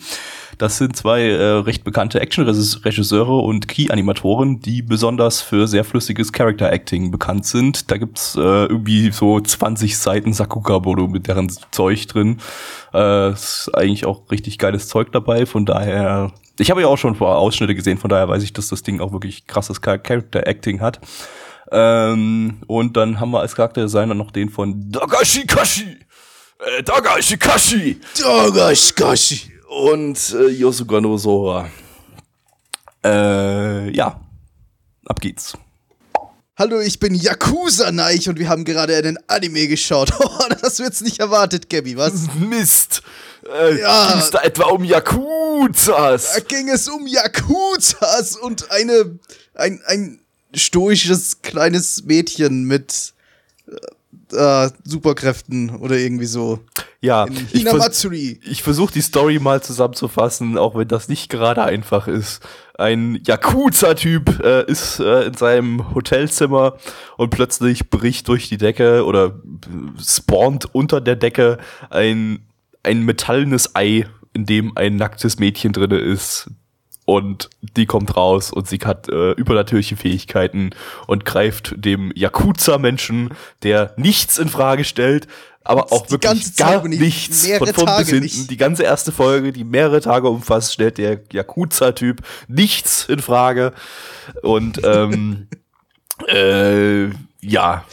Das sind zwei äh, recht bekannte Action-Regisseure und Key-Animatoren, die besonders für sehr flüssiges Character-Acting bekannt sind. Da gibt's äh, irgendwie so 20 Seiten Sakuga-Bodo mit deren Zeug drin. Äh, ist eigentlich auch richtig geiles Zeug dabei, von daher... Ich habe ja auch schon Ausschnitte gesehen, von daher weiß ich, dass das Ding auch wirklich krasses Char- Character-Acting hat. Ähm, und dann haben wir als Charakterdesigner noch den von Dagashi Kashi. Äh, Dagashi Kashi Dagashikashi. Und äh, Yosuga Nozoha. Äh, ja. Ab geht's. Hallo, ich bin Yakuza Neich und wir haben gerade einen Anime geschaut. Oh, das wird's nicht erwartet, Gabby, was? Mist. Äh, Ja. Ging's da etwa um Yakuzas? Da ging es um Yakuzas und eine, ein, ein stoisches kleines Mädchen mit äh, Superkräften oder irgendwie so. Ja, In ich, vers ich versuche die Story mal zusammenzufassen, auch wenn das nicht gerade einfach ist. Ein Yakuza-Typ äh, ist äh, in seinem Hotelzimmer und plötzlich bricht durch die Decke oder äh, spawnt unter der Decke ein, ein metallenes Ei, in dem ein nacktes Mädchen drinne ist. Und die kommt raus und sie hat äh, übernatürliche Fähigkeiten und greift dem Yakuza-Menschen, der nichts in Frage stellt, aber auch wirklich gar nichts von vorn bis hinten. nicht. Die ganze erste Folge, die mehrere Tage umfasst, stellt der Yakuza-Typ nichts in Frage. Und ähm, äh, ja.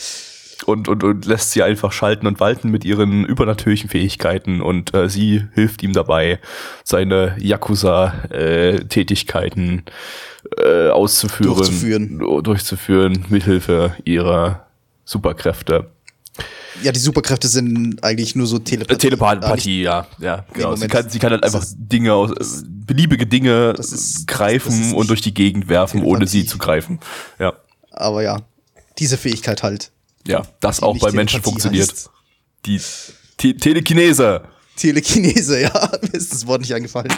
Und, und, und lässt sie einfach schalten und walten mit ihren übernatürlichen Fähigkeiten und äh, sie hilft ihm dabei, seine Yakuza-Tätigkeiten äh, auszuführen, Durchzuführen. durchzuführen, mithilfe ihrer Superkräfte. Ja, die Superkräfte sind eigentlich nur so Äh, Telepathie. Telepathie, ja, ja, genau. Sie kann, sie kann halt Das einfach ist- Dinge aus, äh, beliebige Dinge Das ist- greifen das und durch die Gegend werfen, ohne sie Telepathie. zu greifen. Ja, Aber ja, diese Fähigkeit halt. Ja, das auch bei Menschen Telepathie funktioniert. heißt. Die Te Telekinese. Telekinese, ja, mir ist das Wort nicht eingefallen.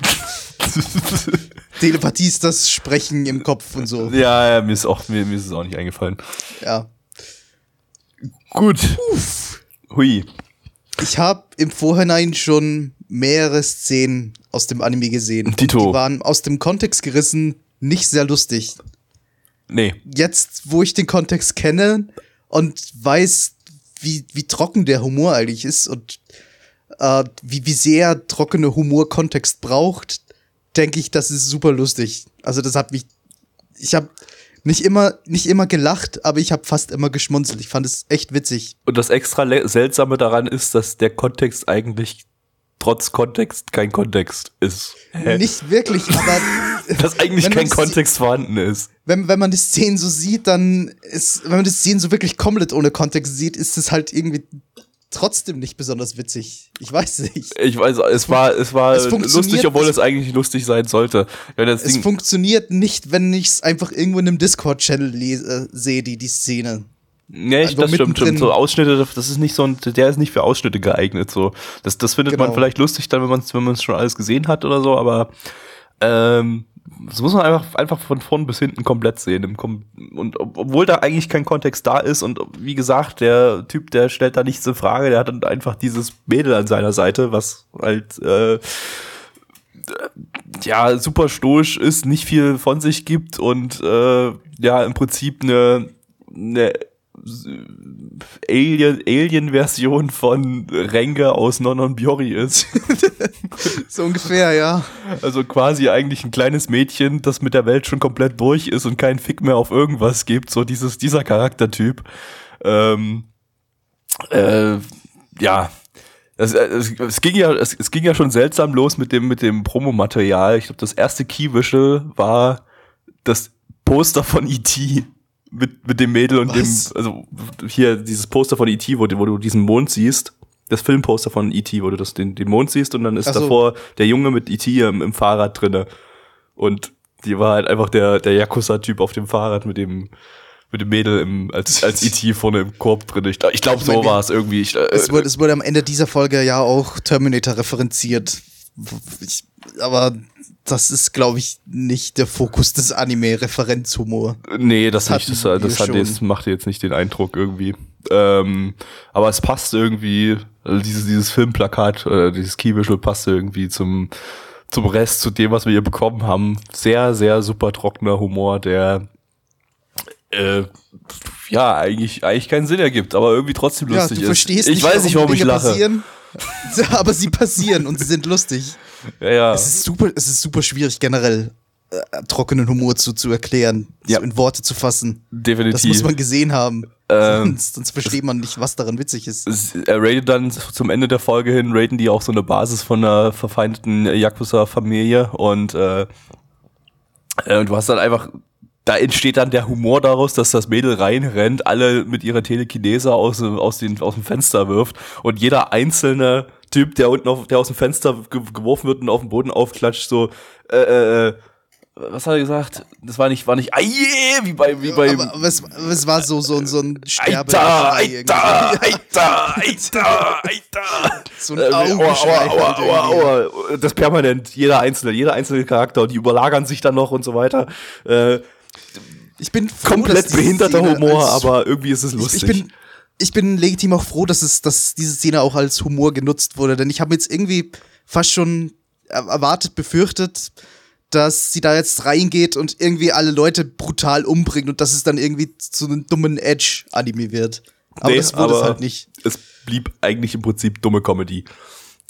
Telepathie ist das Sprechen im Kopf und so. ja, ja, mir ist auch, mir, mir ist es auch nicht eingefallen. Ja. Gut. Hui. Ich habe im Vorhinein schon mehrere Szenen aus dem Anime gesehen. Tito. Die waren aus dem Kontext gerissen nicht sehr lustig. Nee. Jetzt, wo ich den Kontext kenne und weiß, wie, wie trocken der Humor eigentlich ist und äh, wie, wie sehr trockener Humor Kontext braucht, denke ich, das ist super lustig. Also das hat mich, ich habe nicht immer, nicht immer gelacht, aber ich habe fast immer geschmunzelt. Ich fand es echt witzig. Und das extra seltsame daran ist, dass der Kontext eigentlich trotz Kontext kein Kontext ist. Hä? Nicht wirklich, aber dass eigentlich kein Kontext vorhanden ist. wenn, wenn man die Szenen so sieht, dann ist, wenn man die Szenen so wirklich komplett ohne Kontext sieht, ist es halt irgendwie trotzdem nicht besonders witzig. Ich weiß nicht. Ich weiß, es war, es war Es lustig, obwohl es- es eigentlich lustig sein sollte. Ja, Es Ding, funktioniert nicht, wenn ich es einfach irgendwo in einem Discord-Channel äh, sehe, die, die Szene. Nee, einfach das stimmt, stimmt. So Ausschnitte, das ist nicht so ein, der ist nicht für Ausschnitte geeignet. So, das, das findet man Genau. vielleicht lustig dann, wenn man es, wenn man es schon alles gesehen hat oder so. Aber ähm, das muss man einfach, einfach von vorn bis hinten komplett sehen. Im Kom und ob- obwohl da eigentlich kein Kontext da ist und wie gesagt, der Typ, der stellt da nichts in Frage, der hat dann einfach dieses Mädel an seiner Seite, was halt äh, ja, super stoisch ist, nicht viel von sich gibt und äh, ja, im Prinzip eine, eine Alien, Alien-Version von Renge aus Nonon Biori ist. so ungefähr, ja. Also quasi eigentlich ein kleines Mädchen, das mit der Welt schon komplett durch ist und keinen Fick mehr auf irgendwas gibt. So dieses, dieser Charaktertyp. Ähm, äh, ja. Es, es, es, ging ja, es, es ging ja schon seltsam los mit dem, mit dem Promomaterial. Ich glaube, das erste Key-Visual war das Poster von E.T mit, mit dem Mädel und Was? dem, also hier dieses Poster von E.T., wo, wo du diesen Mond siehst. Das Filmposter von E.T., wo du das, den, den Mond siehst und dann ist so. davor der Junge mit E.T. Im, im Fahrrad drinne. Und die war halt einfach der, der Yakuza-Typ auf dem Fahrrad mit dem, mit dem Mädel im, als, als E.T. vorne im Korb drin. Ich, ich glaube, so war es irgendwie. Ich, äh, es, wurde, es wurde am Ende dieser Folge ja auch Terminator referenziert. Ich, aber das ist, glaube ich, nicht der Fokus des Anime-Referenzhumor. Nee, das, das, nicht, das, das, hat, das macht jetzt nicht den Eindruck irgendwie. Ähm, aber es passt irgendwie, also dieses, dieses Filmplakat, äh, dieses Key-Visual passt irgendwie zum, zum Rest, zu dem, was wir hier bekommen haben. Sehr, sehr super trockener Humor, der äh, ja, eigentlich, eigentlich keinen Sinn ergibt, aber irgendwie trotzdem lustig ja, du verstehst ist. Ich nicht, weiß nicht, warum ich lache. Aber sie passieren und sie sind lustig. Ja, ja. Es ist super, es ist super schwierig generell äh, trockenen Humor zu, zu erklären, ja. in Worte zu fassen. Definitiv. Das muss man gesehen haben. Ähm, sonst, sonst versteht man nicht, was daran witzig ist. Er rated dann zum Ende der Folge hin, raten die auch so eine Basis von einer verfeindeten Yakuza-Familie und äh, äh, du hast dann einfach da entsteht dann der Humor daraus, dass das Mädel reinrennt, alle mit ihrer Telekinese aus, aus, den, aus dem Fenster wirft und jeder einzelne Typ, der unten auf, der aus dem Fenster geworfen wird und auf den Boden aufklatscht, so, äh, äh, äh was hat er gesagt? Das war nicht, war nicht, aye, wie bei, wie bei. Aber, aber es, es, war so, so, so ein Sterbe. Alter, Alter, Alter, Alter, Alter. So ein äh, Augenschrei. Aua, aua, aua, aua. Das permanent, jeder einzelne, jeder einzelne Charakter, die überlagern sich dann noch und so weiter. Äh, ich bin froh, komplett behinderter Szene Humor, aber irgendwie ist es lustig. Ich, ich, bin, ich bin legitim auch froh, dass es, dass diese Szene auch als Humor genutzt wurde, denn ich habe jetzt irgendwie fast schon erwartet, befürchtet, dass sie da jetzt reingeht und irgendwie alle Leute brutal umbringt und dass es dann irgendwie zu einem dummen Edge-Anime wird. Aber nee, das wurde es halt nicht. Es blieb eigentlich im Prinzip dumme Comedy.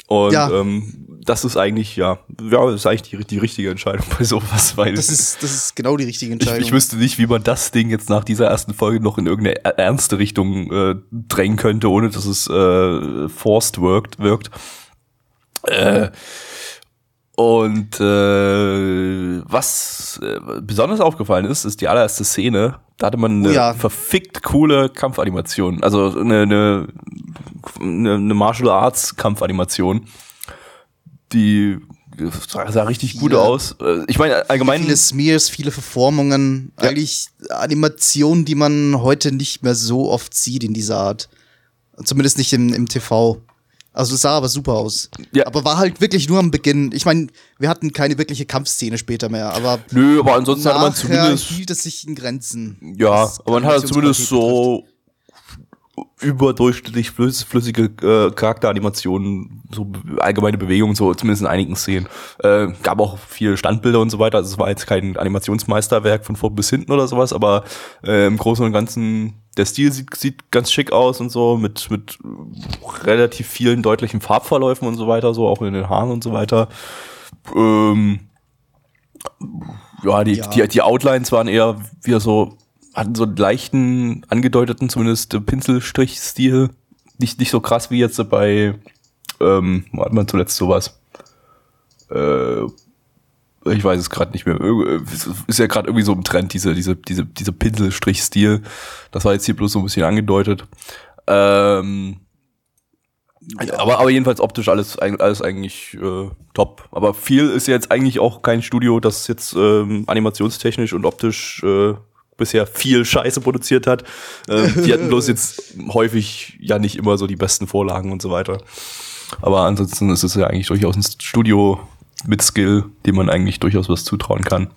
Und ja. ähm, das ist eigentlich, ja, ja, das ist eigentlich die, die richtige Entscheidung bei sowas, weil. Das ist, das ist genau die richtige Entscheidung. Ich, ich wüsste nicht, wie man das Ding jetzt nach dieser ersten Folge noch in irgendeine ernste Richtung äh, drängen könnte, ohne dass es äh, forced wirkt. wirkt. Äh, und äh, was äh, besonders aufgefallen ist, ist die allererste Szene. Da hatte man eine oh ja. verfickt coole Kampfanimation. Also eine, eine, eine Martial Arts Kampfanimation. Die sah, sah richtig gut aus. Äh, ich meine, allgemein. Viele Smears, viele Verformungen. Ja. Eigentlich Animationen, die man heute nicht mehr so oft sieht in dieser Art. Zumindest nicht im, im TV. Also es sah aber super aus. Ja. Aber war halt wirklich nur am Beginn. Ich meine, wir hatten keine wirkliche Kampfszene später mehr, aber. Nö, aber ansonsten hat man zumindest. hielt es sich in Grenzen. Ja, aber man hat zumindest so überdurchschnittlich flüssige äh, Charakteranimationen, so allgemeine Bewegungen, so zumindest in einigen Szenen. Äh, gab auch viele Standbilder und so weiter. Also es war jetzt kein Animationsmeisterwerk von vor bis hinten oder sowas, aber äh, im Großen und Ganzen der Stil sieht, sieht ganz schick aus und so, mit, mit relativ vielen deutlichen Farbverläufen und so weiter, so auch in den Haaren und so weiter. Ähm, ja, die, ja. Die, die Outlines waren eher wieder so, hatten so einen leichten, angedeuteten zumindest Pinselstrich-Stil. Nicht, nicht so krass wie jetzt bei, ähm, wo hat man zuletzt sowas? Äh, ich weiß es gerade nicht mehr. Ist ja gerade irgendwie so im Trend, diese, diese, diese, diese Pinselstrich-Stil. Das war jetzt hier bloß so ein bisschen angedeutet. Ähm, aber, aber jedenfalls optisch alles, alles eigentlich äh, top. Aber viel ist jetzt eigentlich auch kein Studio, das jetzt ähm, animationstechnisch und optisch äh, bisher viel Scheiße produziert hat. Ähm, die hatten bloß jetzt häufig ja nicht immer so die besten Vorlagen und so weiter. Aber ansonsten ist es ja eigentlich durchaus ein Studio, mit Skill, dem man eigentlich durchaus was zutrauen kann.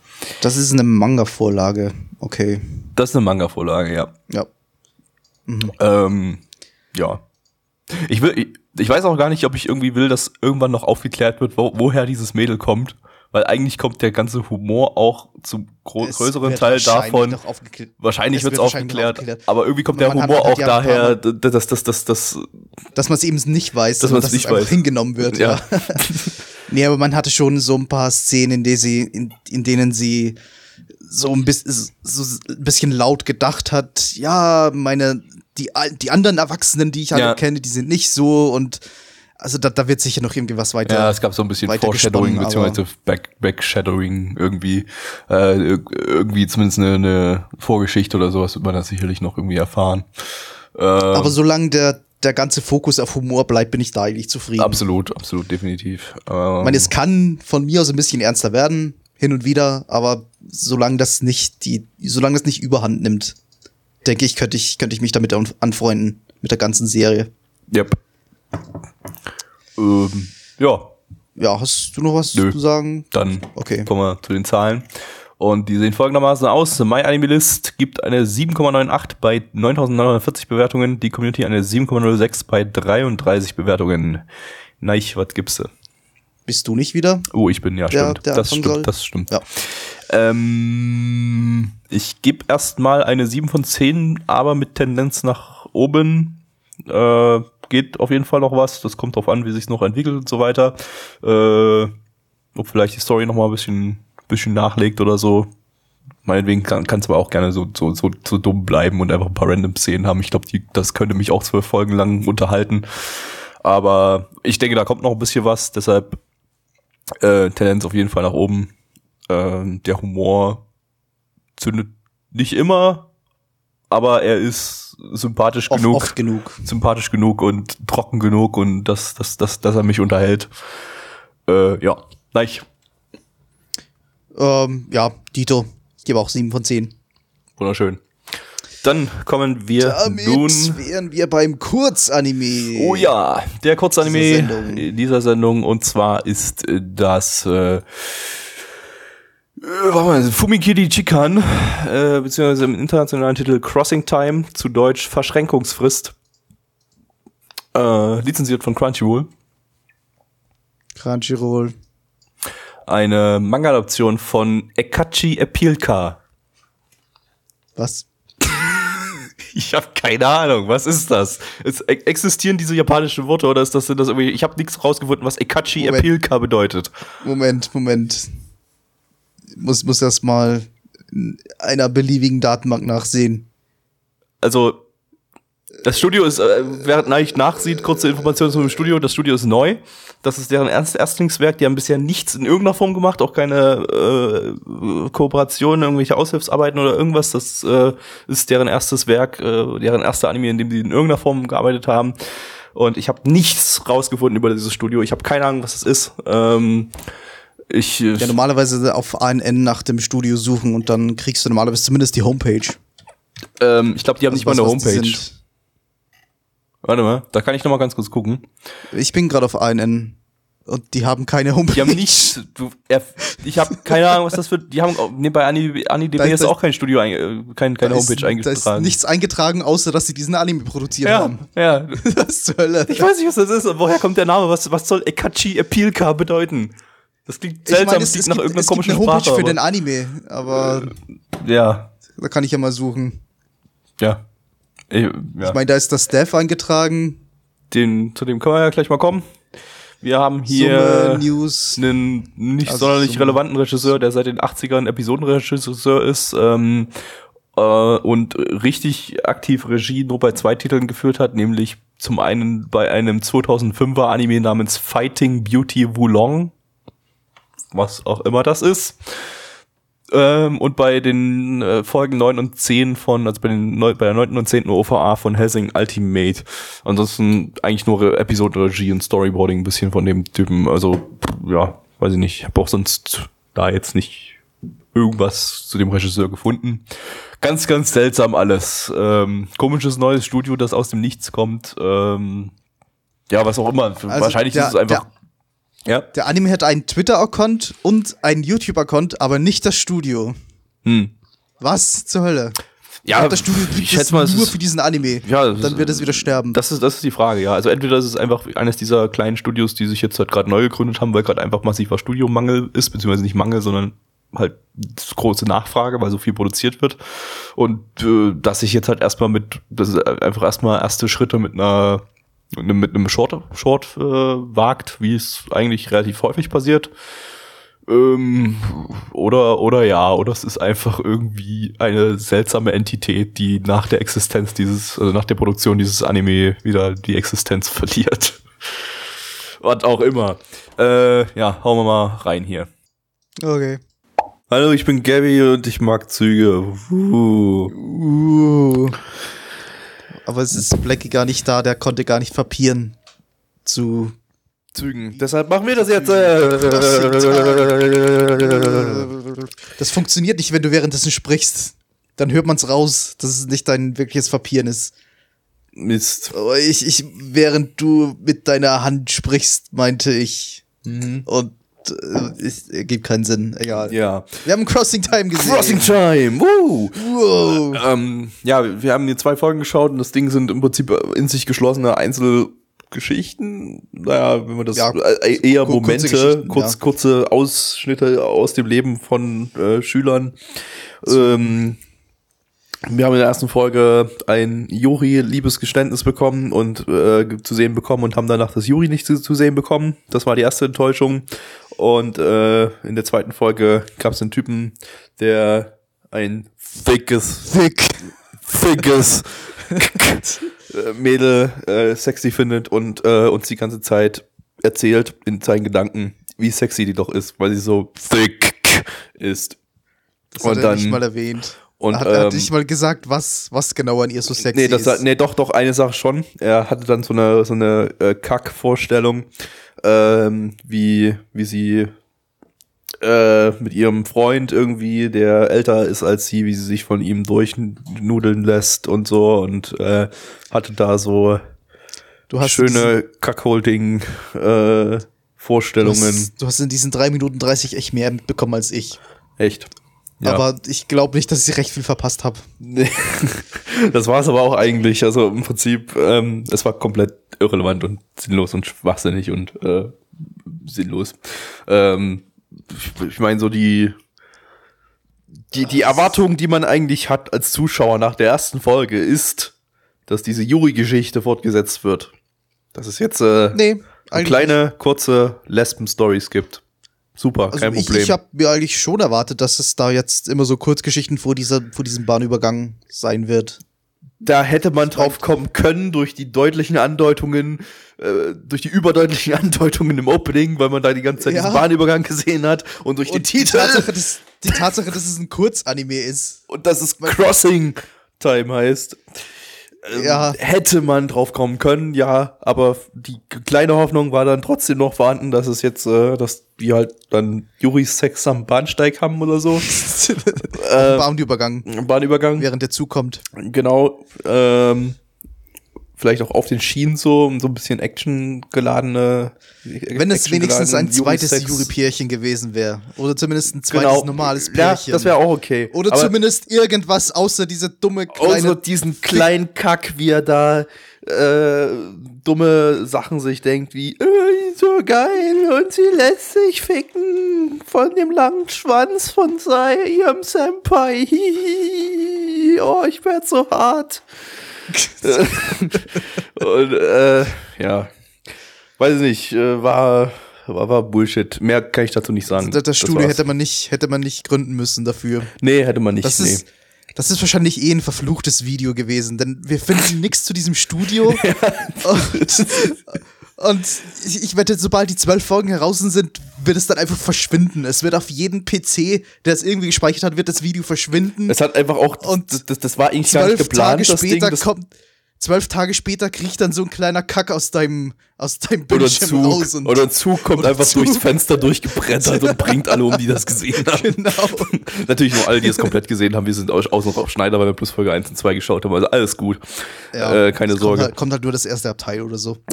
Das ist eine Manga-Vorlage, okay. Das ist eine Manga-Vorlage, ja. Ja. Mhm. Ähm, ja. Ich will, ich, ich, weiß auch gar nicht, ob ich irgendwie will, dass irgendwann noch aufgeklärt wird, wo, woher dieses Mädel kommt. Weil eigentlich kommt der ganze Humor auch zum Es größeren Teil davon. Wahrscheinlich Es wird es aufgeklärt, aufgeklärt. aber irgendwie kommt der Man hat Humor halt auch daher, dass, dass, dass, dass, Dass man es eben nicht weiß, Dass sondern man's dass nicht es einfach weiß. hingenommen wird. Ja. Ja. nee, aber man hatte schon so ein paar Szenen, in, der sie, in, in denen sie so ein, bisschen, so ein bisschen laut gedacht hat, ja, meine, die, die anderen Erwachsenen, die ich alle Ja. kenne, die sind nicht so und also da, da wird sicher noch irgendwie was weiter. Ja, es gab so ein bisschen Foreshadowing beziehungsweise Back, Backshadowing irgendwie. Äh, ir- irgendwie zumindest eine, eine Vorgeschichte oder sowas wird man da sicherlich noch irgendwie erfahren. Ähm, aber solange der, der ganze Fokus auf Humor bleibt, bin ich da eigentlich zufrieden. absolut, absolut, definitiv. Ähm, Ich meine, es kann von mir aus ein bisschen ernster werden, hin und wieder, aber solange das nicht die, solange das nicht überhand nimmt, denke ich, könnte ich, könnte ich mich damit an- anfreunden, mit der ganzen Serie. Yep. Ähm, ja, Ja, hast du noch was Nö. zu sagen? dann Okay. kommen wir zu den Zahlen. Und die sehen folgendermaßen aus. MyAnimeList gibt eine 7,98 bei 9.940 Bewertungen, die Community eine 7,06 bei 33 Bewertungen. Neich, was gibt's? da? Bist du nicht wieder? Oh, ich bin, ja, Der- stimmt. der das stimmt, soll? das stimmt. Ja. Ähm, ich gebe erstmal eine 7 von 10, aber mit Tendenz nach oben. Äh, geht auf jeden Fall noch was. Das kommt drauf an, wie sich noch entwickelt und so weiter. Äh, ob vielleicht die Story noch mal ein bisschen, bisschen nachlegt oder so. Meinetwegen kann es aber auch gerne so, so, so, so dumm bleiben und einfach ein paar random Szenen haben. Ich glaube, das könnte mich auch zwölf Folgen lang unterhalten. Aber ich denke, da kommt noch ein bisschen was. Deshalb äh, Tendenz auf jeden Fall nach oben. Ähm, der Humor zündet nicht immer, aber er ist sympathisch Oft, genug, oft genug. sympathisch genug und trocken genug und dass, dass, dass, dass er mich unterhält. Äh, ja, nein, Ähm, ja, Dito. Ich gebe auch 7 von 10. wunderschön. Dann kommen wir Damit nun. wären wir beim Kurzanime. Oh ja, der Kurzanime Dieser Sendung. dieser Sendung und zwar ist äh, das äh, äh, mal, Fumikiri Chikan, äh, beziehungsweise im internationalen Titel Crossing Time, zu Deutsch Verschränkungsfrist, äh, lizenziert von Crunchyroll. Crunchyroll. Eine Manga-Adaption von Ekachi Epilka. Was? Ich habe keine Ahnung, was ist das? Es, e existieren diese japanischen Worte oder ist das, sind das irgendwie, ich habe nichts rausgefunden, was Ekachi Moment. Epilka bedeutet. Moment, Moment. Muss, muss das mal in einer beliebigen Datenbank nachsehen. also das Studio ist, äh, während Neich nachsieht, kurze Informationen zum Studio, das Studio ist neu. Das ist deren erst Erstlingswerk. Die haben bisher nichts in irgendeiner Form gemacht, auch keine äh, Kooperation, irgendwelche Aushilfsarbeiten oder irgendwas. Das äh, ist deren erstes Werk, äh, deren erster Anime, in dem sie in irgendeiner Form gearbeitet haben. Und ich habe nichts rausgefunden über dieses Studio. Ich habe keine Ahnung, was es ist. Ähm, ich, äh, Ja, normalerweise auf ANN nach dem Studio suchen und dann kriegst du normalerweise zumindest die Homepage. ähm, ich glaube, die haben nicht mal eine Also was- was die Homepage. Warte mal, da kann ich noch mal ganz kurz gucken. Ich bin gerade auf ANN und die haben keine Homepage. Die haben nicht, du, er, ich habe keine Ahnung, was das wird. Die haben, auch- nee, bei Ani, AniDB Da ist ist das- auch kein Studio, ein, äh, kein, keine Da ist- Homepage Da ist eingetragen. nichts eingetragen, außer dass sie diesen Anime produziert ja, haben. ja. Was zur Hölle? Ich weiß nicht, was das ist. und Woher kommt der Name? Was, was soll Ekachi Epilka bedeuten? Das klingt Ich seltsam, meine, es es, klingt es, nach gibt, irgendeiner es gibt komischen eine Homepage Sprache. für den aber, Anime, aber ja, da kann ich ja mal suchen. ja. Ich, ja. Ich meine, da ist das Dev eingetragen. Den, zu dem können wir ja gleich mal kommen. Wir haben hier News. einen nicht Also sonderlich Summe. relevanten Regisseur, der seit den 80ern Episodenregisseur ist ähm, äh, und richtig aktiv Regie nur bei zwei Titeln geführt hat, nämlich zum einen bei einem 2005er Anime namens Fighting Beauty Wulong, was auch immer das ist. Ähm, und bei den äh, Folgen 9 und 10 von, also bei, den, bei der 9. und 10. OVA von Helsing Ultimate. Ansonsten eigentlich nur Re- Episodenregie und Storyboarding ein bisschen von dem Typen. Also, ja, weiß ich nicht. Ich habe auch sonst da jetzt nicht irgendwas zu dem Regisseur gefunden. Ganz, ganz seltsam alles. Ähm, komisches neues Studio, das aus dem Nichts kommt. Ähm, ja, was auch immer. Wahrscheinlich der- ist es einfach. Ja. Der Anime hat einen Twitter-Account und einen YouTube-Account, aber nicht das Studio. Hm. Was zur Hölle? Ja, das Studio ich schätze mal, es nur für diesen Anime. Ja, dann wird es wieder sterben. Das ist, das ist die Frage, ja. Also entweder ist es einfach eines dieser kleinen Studios, die sich jetzt halt gerade neu gegründet haben, weil gerade einfach massiver Studiomangel ist, beziehungsweise nicht Mangel, sondern halt große Nachfrage, weil so viel produziert wird. Und äh, dass sich jetzt halt erstmal mit, das ist einfach erstmal erste Schritte mit einer mit einem Short, Short äh, wagt, wie es eigentlich relativ häufig passiert. Ähm, oder, oder ja, oder es ist einfach irgendwie eine seltsame Entität, die nach der Existenz dieses, also nach der Produktion dieses Anime wieder die Existenz verliert. Was auch immer. Äh, ja, hauen wir mal rein hier. okay. Hallo, ich bin Gabby und ich mag Züge. Uh. Uh. Aber es ist Blackie gar nicht da, der konnte gar nicht papieren zu. Zügen. Deshalb machen wir das jetzt. Das funktioniert nicht, wenn du währenddessen sprichst. Dann hört man's raus, dass es nicht dein wirkliches Papieren ist. Mist. Aber ich, ich, während du mit deiner Hand sprichst, meinte ich. Und äh, es ergibt keinen Sinn. Egal. Ja. Wir haben Crossing Time gesehen. Crossing Time. Woo. Wow. Ähm, ja, wir haben hier zwei Folgen geschaut und das Ding sind im Prinzip in sich geschlossene Einzelgeschichten. Naja, wenn man das Ja, äh, eher kur- Momente, kurz, ja. kurze Ausschnitte aus dem Leben von äh, Schülern. Ähm, wir haben in der ersten Folge ein Juri-Liebesgeständnis bekommen und äh, zu sehen bekommen und haben danach das Juri nicht zu, zu sehen bekommen. Das war die erste Enttäuschung. Und äh, in der zweiten Folge gab es einen Typen, der ein thickes, Thick. thickes Mädel äh, sexy findet und äh, uns die ganze Zeit erzählt in seinen Gedanken, wie sexy die doch ist, weil sie so thick ist. Das Und hat er dann- nicht mal erwähnt. und, hat, er hat ähm, nicht mal gesagt, was, was genau an ihr so sexy Nee, das, ist. nee, doch, doch, eine Sache schon. Er hatte dann so eine, so eine äh, Kack-Vorstellung, ähm, wie, wie sie äh, mit ihrem Freund irgendwie, der älter ist als sie, wie sie sich von ihm durchnudeln lässt und so und äh, hatte da so du hast schöne Kackholding äh, Du Vorstellungen. hast, du hast in diesen drei Minuten 30 echt mehr mitbekommen als ich. Echt. Ja. Aber ich glaube nicht, dass ich recht viel verpasst habe. Nee. Das war es aber auch eigentlich. Also im Prinzip, ähm, es war komplett irrelevant und sinnlos und schwachsinnig und äh, sinnlos. Ähm, ich ich meine, so die, die, die Erwartung, die man eigentlich hat als Zuschauer nach der ersten Folge, ist, dass diese Yuri-Geschichte fortgesetzt wird. Dass es jetzt äh, Nee, kleine, kurze Lesben-Stories gibt. Super, Also kein ich, Problem. ich habe mir eigentlich schon erwartet, dass es da jetzt immer so Kurzgeschichten vor, dieser, vor diesem Bahnübergang sein wird. da hätte man drauf kommen können durch die deutlichen Andeutungen, äh, durch die überdeutlichen Andeutungen im Opening, weil man da die ganze Zeit Ja. diesen Bahnübergang gesehen hat und durch den Und die Titel Tatsache, dass, die Tatsache, dass es ein Kurzanime ist. und dass es Crossing Time heißt. Ähm, Ja. Hätte man drauf kommen können, ja, aber die kleine Hoffnung war dann trotzdem noch vorhanden, dass es jetzt, äh, dass wir halt dann Juris Sex am Bahnsteig haben oder so. äh, Bahnübergang, Bahnübergang. während der Zug kommt. Genau, ähm, vielleicht auch auf den Schienen so, so ein bisschen Action geladene. Wenn es wenigstens ein zweites Juri-Pärchen gewesen wäre. Oder zumindest ein zweites genau. normales Ja, Pärchen. das wäre auch okay. Oder Aber zumindest irgendwas außer diese dumme kleine. außer diesen kleinen Kack, wie er da äh, dumme Sachen sich denkt, wie äh, so geil und sie lässt sich ficken von dem langen Schwanz von sei, ihrem Senpai. Hihihi. Oh, ich werd so hart. und äh, ja, weiß ich nicht, äh, war, war war Bullshit. Mehr kann ich dazu nicht sagen. das, das Studio war's. hätte man nicht, hätte man nicht gründen müssen dafür. nee, hätte man nicht. Das nee. ist, das ist wahrscheinlich eh ein verfluchtes Video gewesen, denn wir finden nichts zu diesem Studio. Und, und ich, ich wette, sobald die zwölf Folgen heraus sind, wird es dann einfach verschwinden. Es wird auf jeden PC, der es irgendwie gespeichert hat, wird das Video verschwinden. Es hat einfach auch, Und das, das, das war eigentlich gar nicht geplant, Tage das später Ding. Das, kommt. Zwölf Tage später kriecht dann so ein kleiner Kack aus deinem, aus deinem oder ein Bildschirm Zug, raus. Und oder ein Zug kommt oder einfach Zug. durchs Fenster durchgebrettert und bringt alle um, die das gesehen haben. genau. Natürlich nur alle, die es komplett gesehen haben. Wir sind aus, aus noch auf Schneider, weil wir plus Folge 1 und 2 geschaut haben. Also alles gut. äh, keine Sorge. Kommt halt, kommt halt nur das erste Abteil oder so.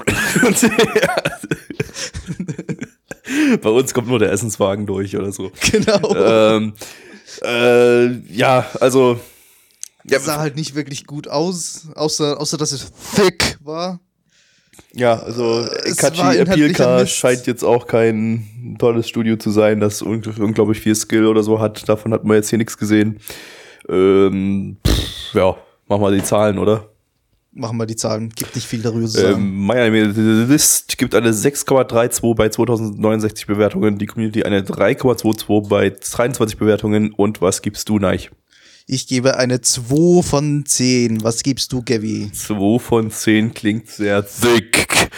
Bei uns kommt nur der Essenswagen durch oder so. Genau. ähm, äh, ja, also Ja, sah halt nicht wirklich gut aus, außer, außer dass es thick war. Ja, also Es Kachi Apilka scheint jetzt auch kein tolles Studio zu sein, das ungl- unglaublich viel Skill oder so hat. Davon hat man jetzt hier nichts gesehen. Ähm, pff, ja, machen wir die Zahlen, oder? Machen wir die Zahlen, gibt nicht viel darüber zu sagen. Ähm, Miami List gibt eine 6,32 bei 2069 Bewertungen, die Community eine 3,22 bei 23 Bewertungen. Und was gibst du, Neich? Ich gebe eine 2 von 10. Was gibst du, Gavi? 2 von 10 klingt sehr thick.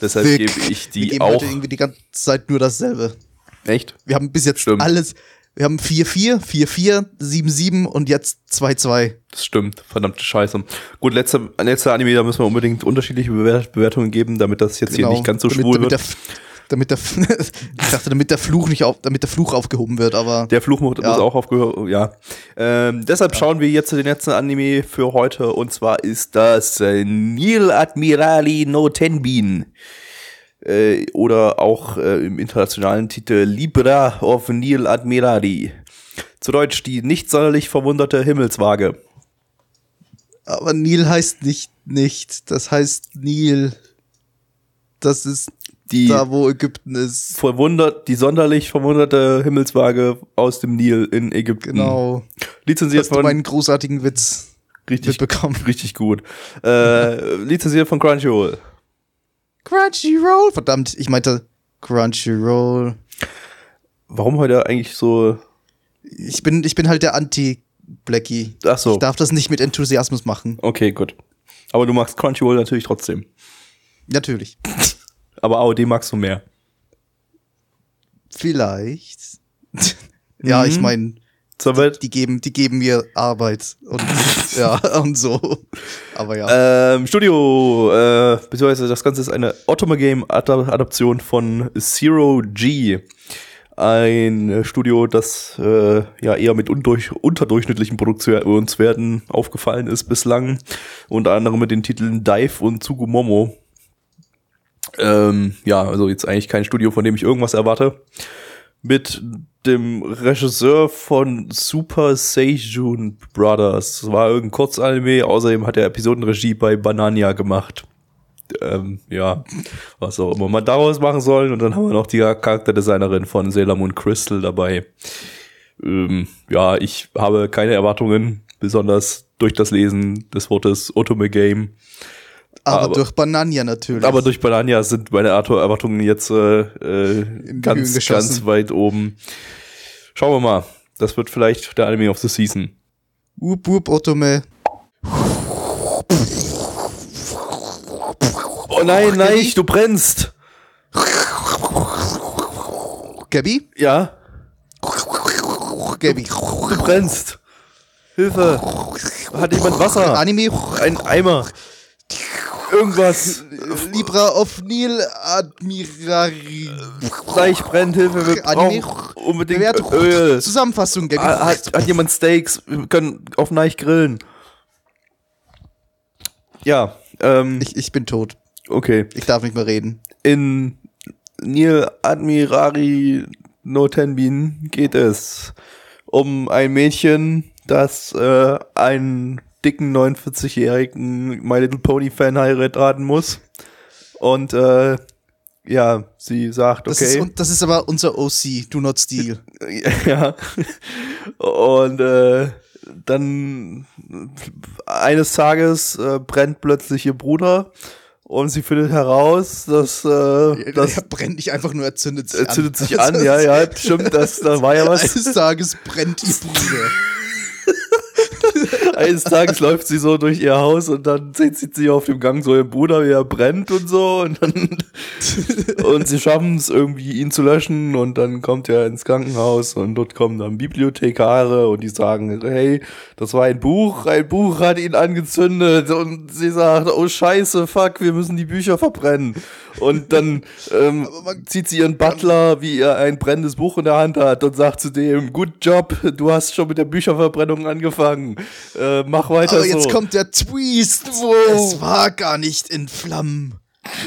Deshalb Thick. gebe ich Wir die geben auch. heute irgendwie die ganze Zeit nur dasselbe. Echt? Wir haben bis jetzt Stimmt. alles. Wir haben 4-4, 4-4, 7-7 und jetzt 2-2. Das stimmt, verdammte Scheiße. Gut, letzter, letzter Anime, da müssen wir unbedingt unterschiedliche Bewert Bewertungen geben, damit das jetzt hier nicht ganz so Genau. damit, schwul damit wird. Damit der, ich dachte, damit der Fluch nicht auf, damit der Fluch aufgehoben wird, aber Der Fluch muss Ja. auch aufgehört, ja. Ähm, deshalb schauen wir jetzt den letzten Anime für heute und zwar ist das äh, Nil Admirali no Tenbin. Äh, oder auch äh, im internationalen Titel Libra of Nil Admirali. Zu Deutsch die nicht sonderlich verwunderte Himmelswaage. aber Nil heißt nicht nicht, das heißt Nil. Das ist Die da, wo Ägypten ist. verwundert, die sonderlich verwunderte Himmelswaage aus dem Nil in Ägypten. Genau. Lizenziert Hast du von meinen großartigen Witz richtig, mitbekommen? richtig gut. Äh, lizenziert von Crunchyroll. Crunchyroll. Verdammt, ich meinte Crunchyroll. Warum heute eigentlich so? Ich bin, ich bin halt der Anti-Blackie. Ach so. Ich darf das nicht mit Enthusiasmus machen. Okay, gut. Aber du magst Crunchyroll natürlich trotzdem. Natürlich. Aber AOD magst du mehr. Vielleicht. ja, Mhm. ich meine, Soweit. die geben, die geben mir Arbeit und ja und so. Aber ja. Ähm, Studio, äh, beziehungsweise das Ganze ist eine Otome Game Adaption von Zero G. Ein Studio, das äh, ja eher mit undurch unterdurchschnittlichen Produktionswerten aufgefallen ist bislang. Unter anderem mit den Titeln Dive und Tsugumomo. Ähm, ja, also jetzt eigentlich kein Studio, von dem ich irgendwas erwarte. Mit dem Regisseur von Super Seijun Brothers. Das war irgendein Kurzanime. Außerdem hat er Episodenregie bei Banania gemacht. Ähm, ja, was auch immer man daraus machen sollen. Und dann haben wir noch die Charakterdesignerin von Sailor Moon Crystal dabei. Ähm, ja, ich habe keine Erwartungen, besonders durch das Lesen des Wortes Otome Game. Aber, aber- durch Banania natürlich. Aber durch Banania sind meine Erwartungen jetzt äh, äh, ganz, ganz weit oben. Schauen wir mal. Das wird vielleicht der Anime of the Season. Wup, wup, Otome. Oh nein, nein, du brennst. Gabi? Ja, Gabi. du brennst. Hilfe. Hat jemand Wasser? Anime. Ein Eimer. Irgendwas. Libra of Nil Admirari. Gleich brennt, Hilfe. Wir brauchen unbedingt Bewertung. Öl. Zusammenfassung. Ah, Hat, hat jemand Steaks? Wir können auf Neich grillen. Ja, ähm, Ich, ich bin tot. okay. Ich darf nicht mehr reden. In Nil Admirari no Tenbin geht es um ein Mädchen, das äh, einen dicken 49-jährigen My Little Pony Fan heiraten muss. Und äh, ja, sie sagt, Das, okay. ist, das ist aber unser OC, Do Not Steal. ja. Und äh, dann eines Tages äh, brennt plötzlich ihr Bruder und sie findet heraus, dass, äh, das Der brennt nicht einfach nur, er zündet sich äh, an. sich an, ja, ja, stimmt, das, da war ja was. Eines Tages brennt ihr Bruder. Eines Tages läuft sie so durch ihr Haus und dann sieht sie auf dem Gang so ihr Bruder, wie er brennt und so und dann und sie schaffen es irgendwie ihn zu löschen und dann kommt er ins Krankenhaus und dort kommen dann Bibliothekare und die sagen, hey, das war ein Buch, ein Buch hat ihn angezündet und sie sagt, oh scheiße, fuck, wir müssen die Bücher verbrennen. Und dann ähm, zieht sie ihren Butler, wie er ein brennendes Buch in der Hand hat und sagt zu dem, good job, du hast schon mit der Bücherverbrennung angefangen, äh, mach weiter Aber so. jetzt kommt der Twist. Wow. Es war gar nicht in Flammen.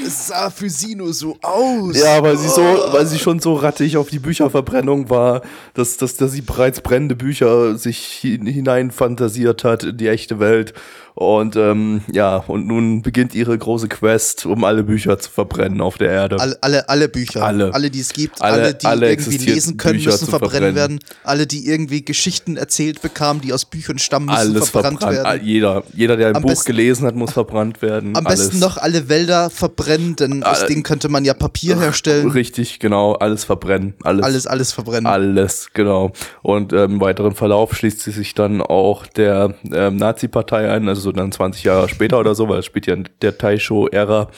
Es sah für sie nur so aus. Ja, weil sie so, weil sie schon so rattig auf die Bücherverbrennung war, dass, dass, dass sie bereits brennende Bücher sich hin- hinein fantasiert hat in die echte Welt. Und ähm, ja, und nun beginnt ihre große Quest, um alle Bücher zu verbrennen auf der Erde. Alle, alle, alle Bücher. Alle. Alle, die es gibt. Alle- Alle, die alle irgendwie lesen können, Bücher müssen verbrennen verbrennen. werden. Alle, die irgendwie Geschichten erzählt bekamen, die aus Büchern stammen, müssen Alles verbrannt, verbrannt. werden. Jeder, jeder, der ein Am Buch besten- gelesen hat, muss verbrannt werden. Am alles. besten noch alle Wälder verbrennen, denn aus Alle- denen könnte man ja Papier herstellen. Richtig, genau, alles verbrennen. Alles, Alles, alles verbrennen. Alles, genau. Und ähm, im weiteren Verlauf schließt sie sich dann auch der ähm, Nazi-Partei ein, also so dann 20 Jahre später oder so, weil es spielt ja in der Taisho-Ära.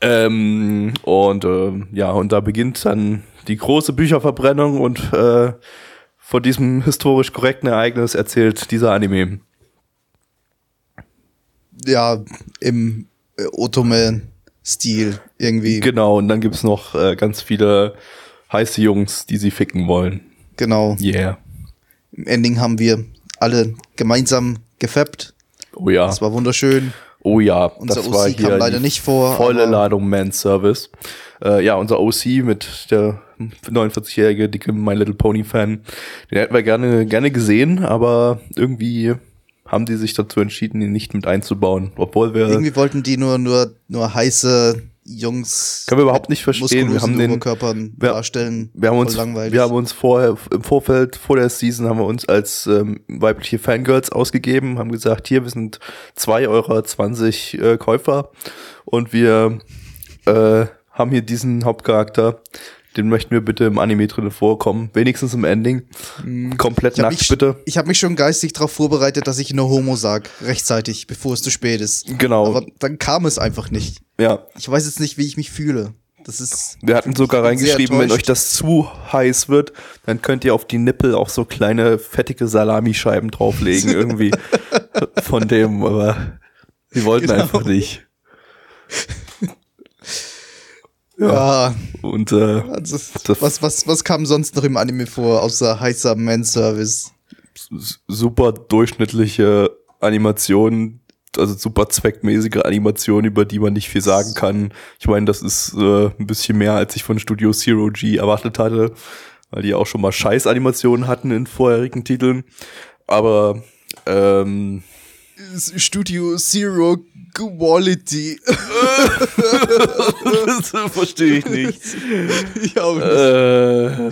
Ähm, und ähm, ja, und da beginnt dann die große Bücherverbrennung und äh, von diesem historisch korrekten Ereignis erzählt dieser Anime. Ja, im äh, Otome-Stil irgendwie. Genau, und dann gibt's noch äh, ganz viele heiße Jungs, die sie ficken wollen. genau. Yeah. Im Ending haben wir alle gemeinsam gefappt. Oh ja. Das war wunderschön. Oh ja, Unser das war OC hier kam leider nicht vor, Volle Ladung Man-Service. Äh, ja, unser OC mit der 49-jährige dicke My Little Pony Fan, den hätten wir gerne gerne gesehen, aber irgendwie haben die sich dazu entschieden, ihn nicht mit einzubauen, obwohl wir Irgendwie wollten die nur, nur, nur heiße Jungs können wir überhaupt nicht verstehen. Wir haben den Oberkörpern wir- darstellen. wir haben uns, wir haben uns vorher im Vorfeld vor der Season haben wir uns als ähm, weibliche Fangirls ausgegeben, haben gesagt, hier wir sind zwei eurer 20 äh, Käufer und wir äh, haben hier diesen Hauptcharakter, den möchten wir bitte im Anime drin vorkommen, wenigstens im Ending, komplett ich habe nackt mich, bitte. ich hab mich schon geistig darauf vorbereitet, dass ich nur Homo sag, rechtzeitig, bevor es zu spät ist. Genau. Aber dann kam es einfach nicht. Ja, Ich weiß jetzt nicht, wie ich mich fühle. Das ist. wir hatten sogar reingeschrieben, wenn euch das zu heiß wird, dann könnt ihr auf die Nippel auch so kleine fettige Salamischeiben drauflegen irgendwie von dem, aber sie wollten Genau. einfach nicht. Ja. Und äh, also, was, was, was kam sonst noch im Anime vor, außer heißer Man-Service? super durchschnittliche Animationen, also super zweckmäßige Animationen, über die man nicht viel sagen kann. Ich meine, das ist äh, ein bisschen mehr, als ich von Studio Zero G erwartet hatte, weil die auch schon mal Scheiß-Animationen hatten in vorherigen Titeln. Aber ähm, Studio Zero Quality. das verstehe ich nicht. ich auch nicht. Äh,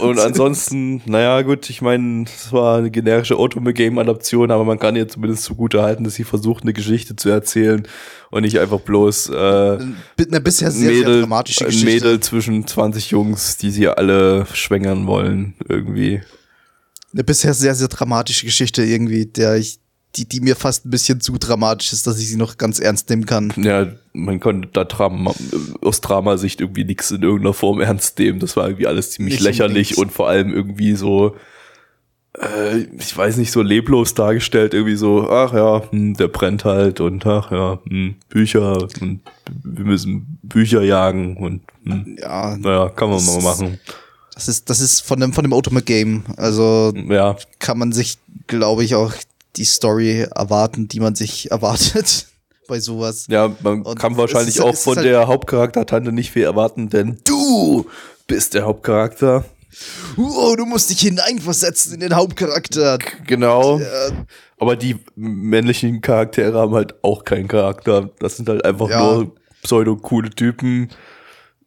und ansonsten, naja, gut, ich meine, es war eine generische Otome-Game-Adaption, aber man kann ihr zumindest zugute halten, dass sie versucht, eine Geschichte zu erzählen und nicht einfach bloß äh, Eine bisher ein sehr, sehr Mädel, dramatische ein Geschichte. Mädel zwischen 20 Jungs, die sie alle schwängern wollen, irgendwie. Eine bisher sehr, sehr dramatische Geschichte irgendwie, der ich, die, die mir fast ein bisschen zu dramatisch ist, dass ich sie noch ganz ernst nehmen kann. Ja, man konnte da Drama, aus Dramasicht irgendwie nichts in irgendeiner Form ernst nehmen. Das war irgendwie alles ziemlich Nicht lächerlich unbedingt. und vor allem irgendwie so, äh, ich weiß nicht, so leblos dargestellt. Irgendwie so, ach ja, hm, der brennt halt und ach ja, hm, Bücher und wir müssen Bücher jagen und hm, Ja, naja, kann man mal machen. das ist, das ist von dem, von dem Ultimate Game. Also Ja, kann man sich, glaube ich, auch die Story erwarten, die man sich erwartet bei sowas. ja, man Und kann wahrscheinlich ist- auch ist von halt- der Hauptcharakter-Tante nicht viel erwarten, denn du bist der Hauptcharakter. Wow, du musst dich hineinversetzen in den Hauptcharakter. Genau. Äh, Aber die männlichen Charaktere haben halt auch keinen Charakter. Das sind halt einfach Ja. nur pseudo-coole Typen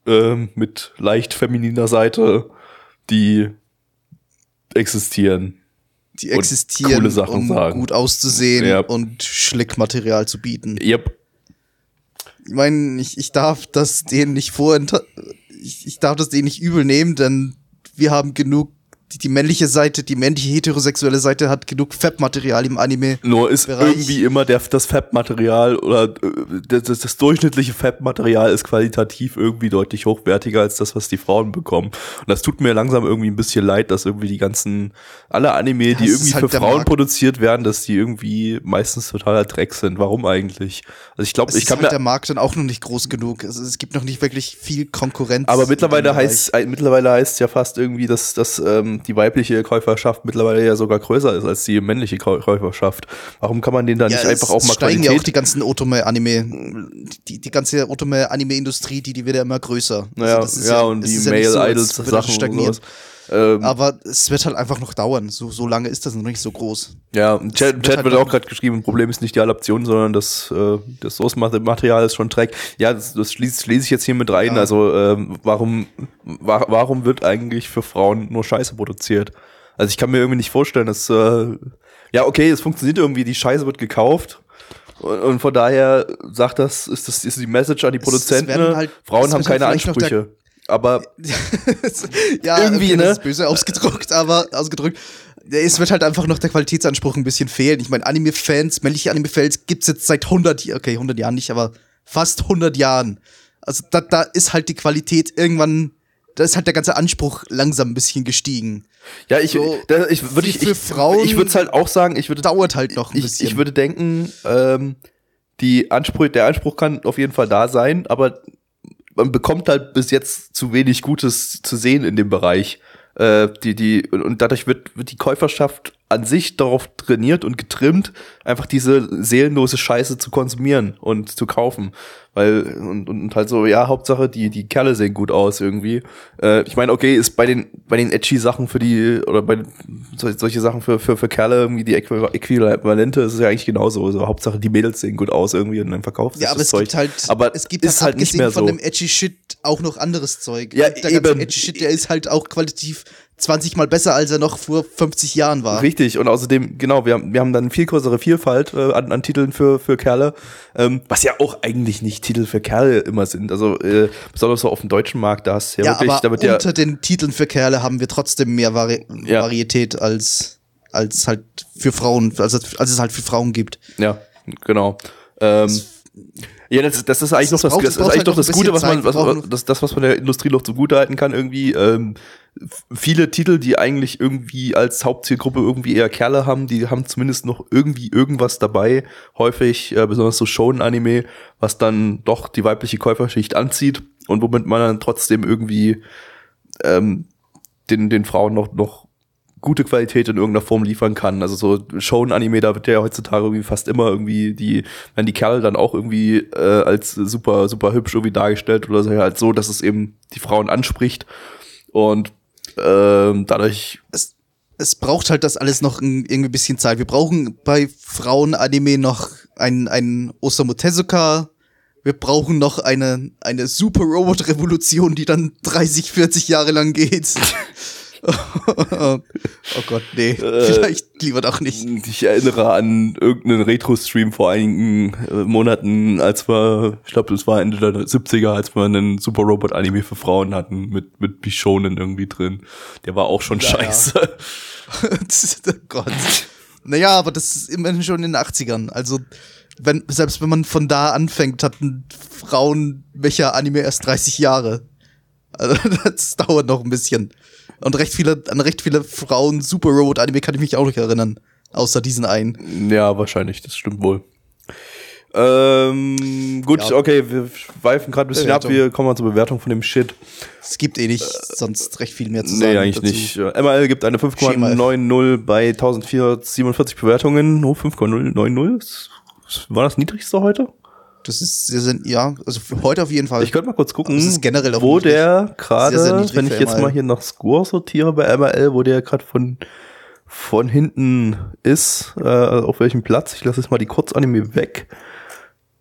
ähm, mit leicht femininer Seite, die existieren. Die Und existieren, um sagen. gut auszusehen Ja. und Schlickmaterial zu bieten. Yep. Ich meine, ich, ich darf das denen nicht vorenthalten. Ich, ich darf das denen nicht übel nehmen, denn wir haben genug. Die, die männliche Seite, die männliche heterosexuelle Seite hat genug Fab-Material im Anime. Nur ist Bereich. irgendwie immer der, das Fab-Material oder äh, das, das, durchschnittliche Fab-Material ist qualitativ irgendwie deutlich hochwertiger als das, was die Frauen bekommen. Und das tut mir langsam irgendwie ein bisschen leid, dass irgendwie die ganzen, alle Anime, die es ist irgendwie halt für der Frauen Markt. produziert werden, dass die irgendwie meistens totaler Dreck sind. Warum eigentlich? Also ich glaube, ich ist kann halt der mir, Markt dann auch noch nicht groß genug. Also es gibt noch nicht wirklich viel Konkurrenz. aber mittlerweile heißt, äh, mittlerweile heißt ja fast irgendwie, dass, dass ähm, die weibliche Käuferschaft mittlerweile ja sogar größer ist als die männliche Käu- Käuferschaft. Warum kann man den da nicht einfach auch mal steigen ja auch die Qualität? ganzen Otome-Anime, die, die ganze Otome-Anime-Industrie, die, die wird ja immer größer. Naja, Also ja, und die ist ja so, Ähm, Aber es wird halt einfach noch dauern. So, so lange ist das noch nicht so groß. Ja, im Chat, wird Chat halt wird auch gerade geschrieben, ein Problem ist nicht die Adaption, sondern das, äh, das Source-Material ist schon Track. Ja, das, das schließe schließ ich jetzt hier mit rein. Ja. Also, ähm, warum, wa warum wird eigentlich für Frauen nur Scheiße produziert? Also ich kann mir irgendwie nicht vorstellen, dass, äh, ja, okay, es funktioniert irgendwie, die Scheiße wird gekauft. Und, von daher sagt das, ist das ist die Message an die Produzenten, halt- Frauen haben halt keine Ansprüche. Aber ja, Irgendwie, okay, ne? Das ist böse ausgedrückt, aber ausgedrückt. Es wird halt einfach noch der Qualitätsanspruch ein bisschen fehlen. Ich meine, Anime-Fans, männliche Anime-Fans gibt's jetzt seit 100 Jahren, okay, 100 Jahren nicht, aber fast 100 Jahren. Also da, da ist halt die Qualität irgendwann, da ist halt der ganze Anspruch langsam ein bisschen gestiegen. ja, ich, So, da, ich würde ich, für ich, Frauen ich würde es halt auch sagen, ich würde Dauert halt noch ein ich, bisschen. ich würde denken, ähm, die Anspruch, der Anspruch kann auf jeden Fall da sein, aber man bekommt halt bis jetzt zu wenig Gutes zu sehen in dem Bereich. Äh, die, die, und dadurch wird, wird die Käuferschaft an sich darauf trainiert und getrimmt, einfach diese seelenlose Scheiße zu konsumieren und zu kaufen. Weil, und, und halt so, ja, Hauptsache, die, die Kerle sehen gut aus irgendwie. Äh, ich meine, okay, ist bei den, bei den edgy Sachen für die, oder bei sol- solche Sachen für, für, für Kerle irgendwie die Äqui- Äquivalente, ist es ja eigentlich genauso. Also Hauptsache, die Mädels sehen gut aus irgendwie und dann verkauft ja, aber das es Zeug. gibt halt, aber es gibt ist halt nicht abgesehen mehr von so. dem edgy Shit auch noch anderes Zeug. Ja, der eben. edgy Shit, der ist halt auch qualitativ 20 mal besser, als er noch vor 50 Jahren war. Richtig, und außerdem, genau, wir haben, wir haben dann viel größere Vielfalt äh, an, an Titeln für, für Kerle, ähm, was ja auch eigentlich nicht Titel für Kerle immer sind. Also äh, besonders so auf dem deutschen Markt, da hast du ja, Ja, wirklich, aber wird ja, unter den Titeln für Kerle haben wir trotzdem mehr Vari Ja. Varietät als, als halt für Frauen, als, als es halt für Frauen gibt. ja, genau. Ähm, ja, das, das ist eigentlich Das noch das, braucht- das ist eigentlich halt noch das Gute, was man, was, noch- das, das, was man der Industrie noch zugute halten kann, irgendwie. Ähm, viele Titel, die eigentlich irgendwie als Hauptzielgruppe irgendwie eher Kerle haben, die haben zumindest noch irgendwie irgendwas dabei. Häufig, äh, besonders so Shonen-Anime, was dann doch die weibliche Käuferschicht anzieht und womit man dann trotzdem irgendwie ähm, den, den Frauen noch, noch gute Qualität in irgendeiner Form liefern kann. Also so Shonen-Anime, da wird ja heutzutage irgendwie fast immer irgendwie die, wenn die Kerle dann auch irgendwie äh, als super, super hübsch irgendwie dargestellt oder so, halt so, dass es eben die Frauen anspricht. Und ähm, dadurch, Es, es braucht halt das alles noch ein, irgendwie ein bisschen Zeit. Wir brauchen bei Frauen-Anime noch ein, ein Osamu Tezuka. Wir brauchen noch eine, eine Super-Robot-Revolution, die dann 30, 40 Jahre lang geht. oh Gott, nee. Vielleicht lieber doch nicht. ich erinnere an irgendeinen Retro-Stream vor einigen äh, Monaten, als wir, ich glaube, das war Ende der 70er, als wir einen Super Robot-Anime für Frauen hatten, mit, mit Bishonen irgendwie drin. Der war auch schon Ja, ja. scheiße. oh Gott. Naja, aber das ist immerhin schon in den 80ern. Also, wenn, selbst wenn man von da anfängt, hatten Frauen welcher Anime erst 30 Jahre. Also, das dauert noch ein bisschen. Und recht viele, an recht viele Frauen Super Robot Anime kann ich mich auch nicht erinnern. Außer diesen einen. Ja, wahrscheinlich, das stimmt wohl. Ähm, gut, Ja. okay, wir schweifen gerade ein bisschen ab, Bewertung. wir kommen mal zur Bewertung von dem Shit. Es gibt eh nicht sonst recht viel mehr zu sagen. Nee, eigentlich dazu. nicht. Äh, ML gibt eine Schema F. 5,90 bei 1447 Bewertungen. Oh, 5,090? War das niedrigste heute? Das ist, wir sind, ja, also für heute auf jeden Fall. Ich könnte mal kurz gucken, wo der gerade, wenn ich jetzt mal hier nach Score sortiere bei ML, wo der gerade von, von hinten ist, äh, auf welchem Platz. Ich lasse jetzt mal die Kurzanime weg.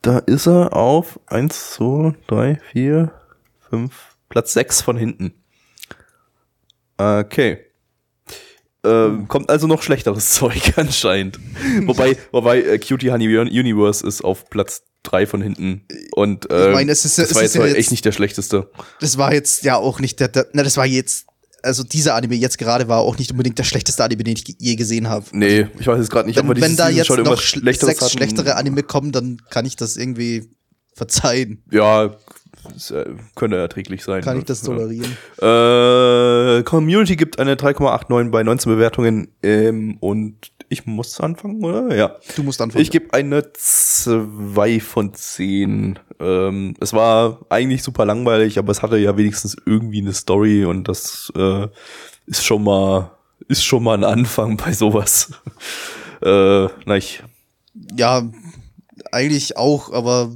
Da ist er auf 1, 2, 3, 4, 5, Platz 6 von hinten. Okay. Ähm, kommt also noch schlechteres Zeug anscheinend. wobei, wobei äh, Cutie Honey Universe ist auf Platz 3 von hinten. Und ähm, meine, es ist ja- das es war ist jetzt, ja mal jetzt- echt nicht der schlechteste. das war jetzt ja auch nicht der, der na, das war jetzt, also dieser Anime jetzt gerade war auch nicht unbedingt der schlechteste Anime, den ich je gesehen habe. Nee, ich weiß jetzt gerade nicht, ob wir Wenn, da jetzt schon noch Schlechteres sechs hatten. schlechtere Anime kommen, dann kann ich das irgendwie verzeihen. Ja, es, äh, könnte erträglich sein. Kann ich das Ja. tolerieren. Äh, Community gibt eine 3,89 bei 19 Bewertungen ähm, und Ich muss anfangen, oder? Ja. Du musst anfangen. Ich gebe eine 2 von 10. Ähm, es war eigentlich super langweilig, aber es hatte ja wenigstens irgendwie eine Story und das äh, ist schon mal ist schon mal ein Anfang bei sowas. äh, na, ich ja, eigentlich auch, aber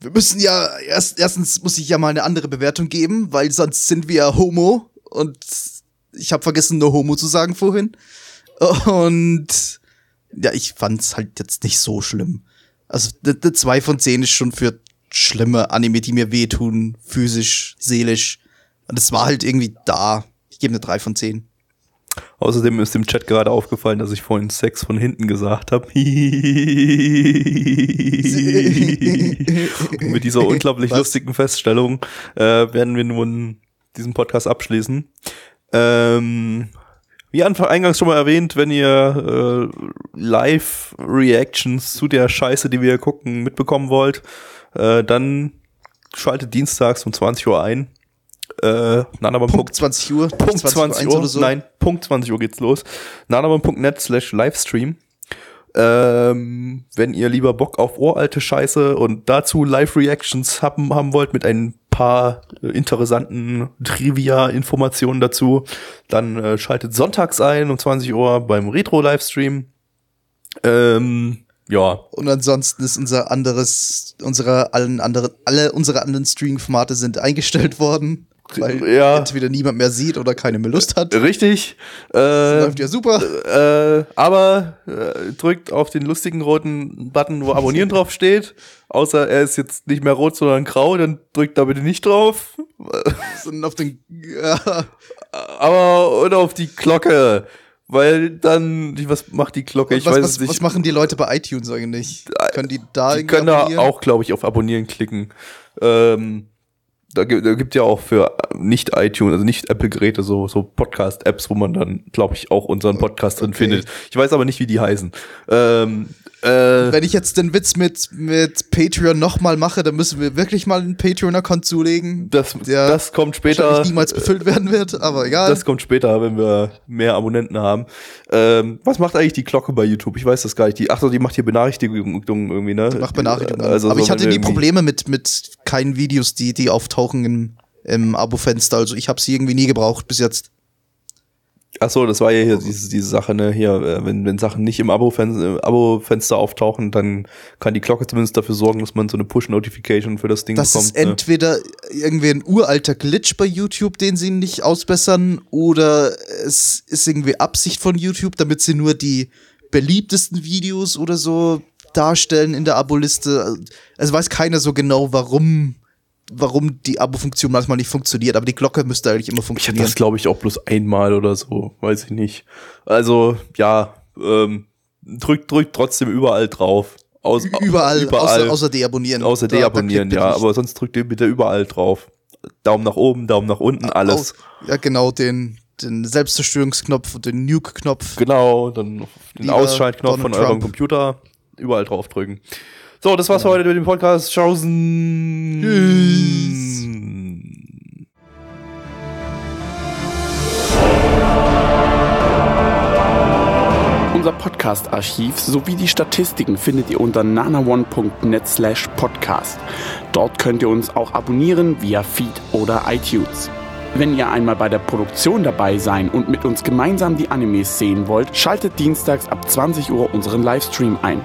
wir müssen ja erst erstens muss ich ja mal eine andere Bewertung geben, weil sonst sind wir ja Homo und ich habe vergessen nur Homo zu sagen vorhin. Und ja, ich fand's halt jetzt nicht so schlimm. Also eine 2 von 10 ist schon für schlimme Anime, die mir wehtun, physisch, seelisch. Und es war halt irgendwie da. Ich gebe eine 3 von 10. Außerdem ist dem Chat gerade aufgefallen, dass ich vorhin Sex von hinten gesagt habe. mit dieser unglaublich Was? lustigen Feststellung äh, werden wir nun diesen Podcast abschließen. Ähm, wie Anfang eingangs schon mal erwähnt, wenn ihr äh, Live-Reactions zu der Scheiße, die wir hier gucken, mitbekommen wollt, äh, dann schaltet dienstags um 20 Uhr ein. Äh, Nanabam. Punkt 20 Uhr. Punkt 20 Uhr, oder so. nein, Punkt 20 Uhr geht's los. nanabam.net slash Livestream. Ähm, wenn ihr lieber Bock auf uralte Scheiße und dazu Live-Reactions haben, haben wollt mit ein paar äh, interessanten Trivia-Informationen dazu, dann äh, schaltet sonntags ein um 20 Uhr beim Retro-Livestream. Ähm, ja, Und ansonsten ist unser anderes, unsere allen anderen, alle unsere anderen Streaming-Formate sind eingestellt worden, weil Ja. entweder niemand mehr sieht oder keine mehr Lust hat. richtig. Äh, Läuft ja super. Äh, aber äh, drückt auf den lustigen roten Button, wo Abonnieren drauf steht. Außer er ist jetzt nicht mehr rot, sondern grau, dann drückt da bitte nicht drauf. Und auf den, ja, Aber und auf die Glocke. Weil dann, was macht die Glocke? Ich was, weiß was, nicht. was machen die Leute bei iTunes eigentlich? Können die da die können da auch, glaube ich, auf Abonnieren klicken. Ähm, da, gibt, da gibt ja auch für nicht iTunes, also nicht Apple-Geräte, so, so Podcast-Apps, wo man dann, glaube ich, auch unseren Podcast drin Okay. findet. Ich weiß aber nicht, wie die heißen. Ähm, äh, Wenn ich jetzt den Witz mit, mit Patreon nochmal mache, dann müssen wir wirklich mal einen Patreon-Account zulegen, das, das kommt später. niemals befüllt werden wird, aber egal. Das kommt später, wenn wir mehr Abonnenten haben. Ähm, was macht eigentlich die Glocke bei YouTube? Ich weiß das gar nicht. Die, ach so, die macht hier Benachrichtigungen irgendwie, ne? Mach Benachrichtigungen. Also aber so, ich hatte nie Probleme mit, mit keinen Videos, die, die auftauchen im, im Abo-Fenster. Also ich habe sie irgendwie nie gebraucht bis jetzt. Ach so, das war ja hier diese, diese Sache, ne? Hier, äh, wenn, wenn Sachen nicht im Abo-Fenster äh, Abo-Fenster auftauchen, dann kann die Glocke zumindest dafür sorgen, dass man so eine Push-Notification für das Ding Das bekommt. ist entweder irgendwie ein uralter Glitch bei YouTube, den sie nicht ausbessern, oder es ist irgendwie Absicht von YouTube, damit sie nur die beliebtesten Videos oder so darstellen in der Abo-Liste. Also weiß keiner so genau, warum, warum die Abo-Funktion manchmal nicht funktioniert, aber die Glocke müsste eigentlich immer Ich hatte funktionieren. das, glaube ich, auch bloß einmal oder so, weiß ich nicht. Also, ja, ähm, drückt, drückt trotzdem überall drauf. Aus, Überall, überall. Außer, außer deabonnieren. Außer Da- da deabonnieren, klickt ja. nicht. Aber sonst drückt ihr bitte überall drauf. Daumen nach oben, Daumen nach unten, alles. Ja, genau, den, den Selbstzerstörungsknopf und den Nuke-Knopf. Genau, dann den Ausschaltknopf von Donald eurem Trump. Computer. Überall draufdrücken. So, das war's für heute mit dem Podcast. Tschaußen. Tschüss. Unser Podcast-Archiv sowie die Statistiken findet ihr unter nanaone.net slash podcast. Dort könnt ihr uns auch abonnieren via Feed oder iTunes. Wenn ihr einmal bei der Produktion dabei sein und mit uns gemeinsam die Animes sehen wollt, schaltet dienstags ab 20 Uhr unseren Livestream ein.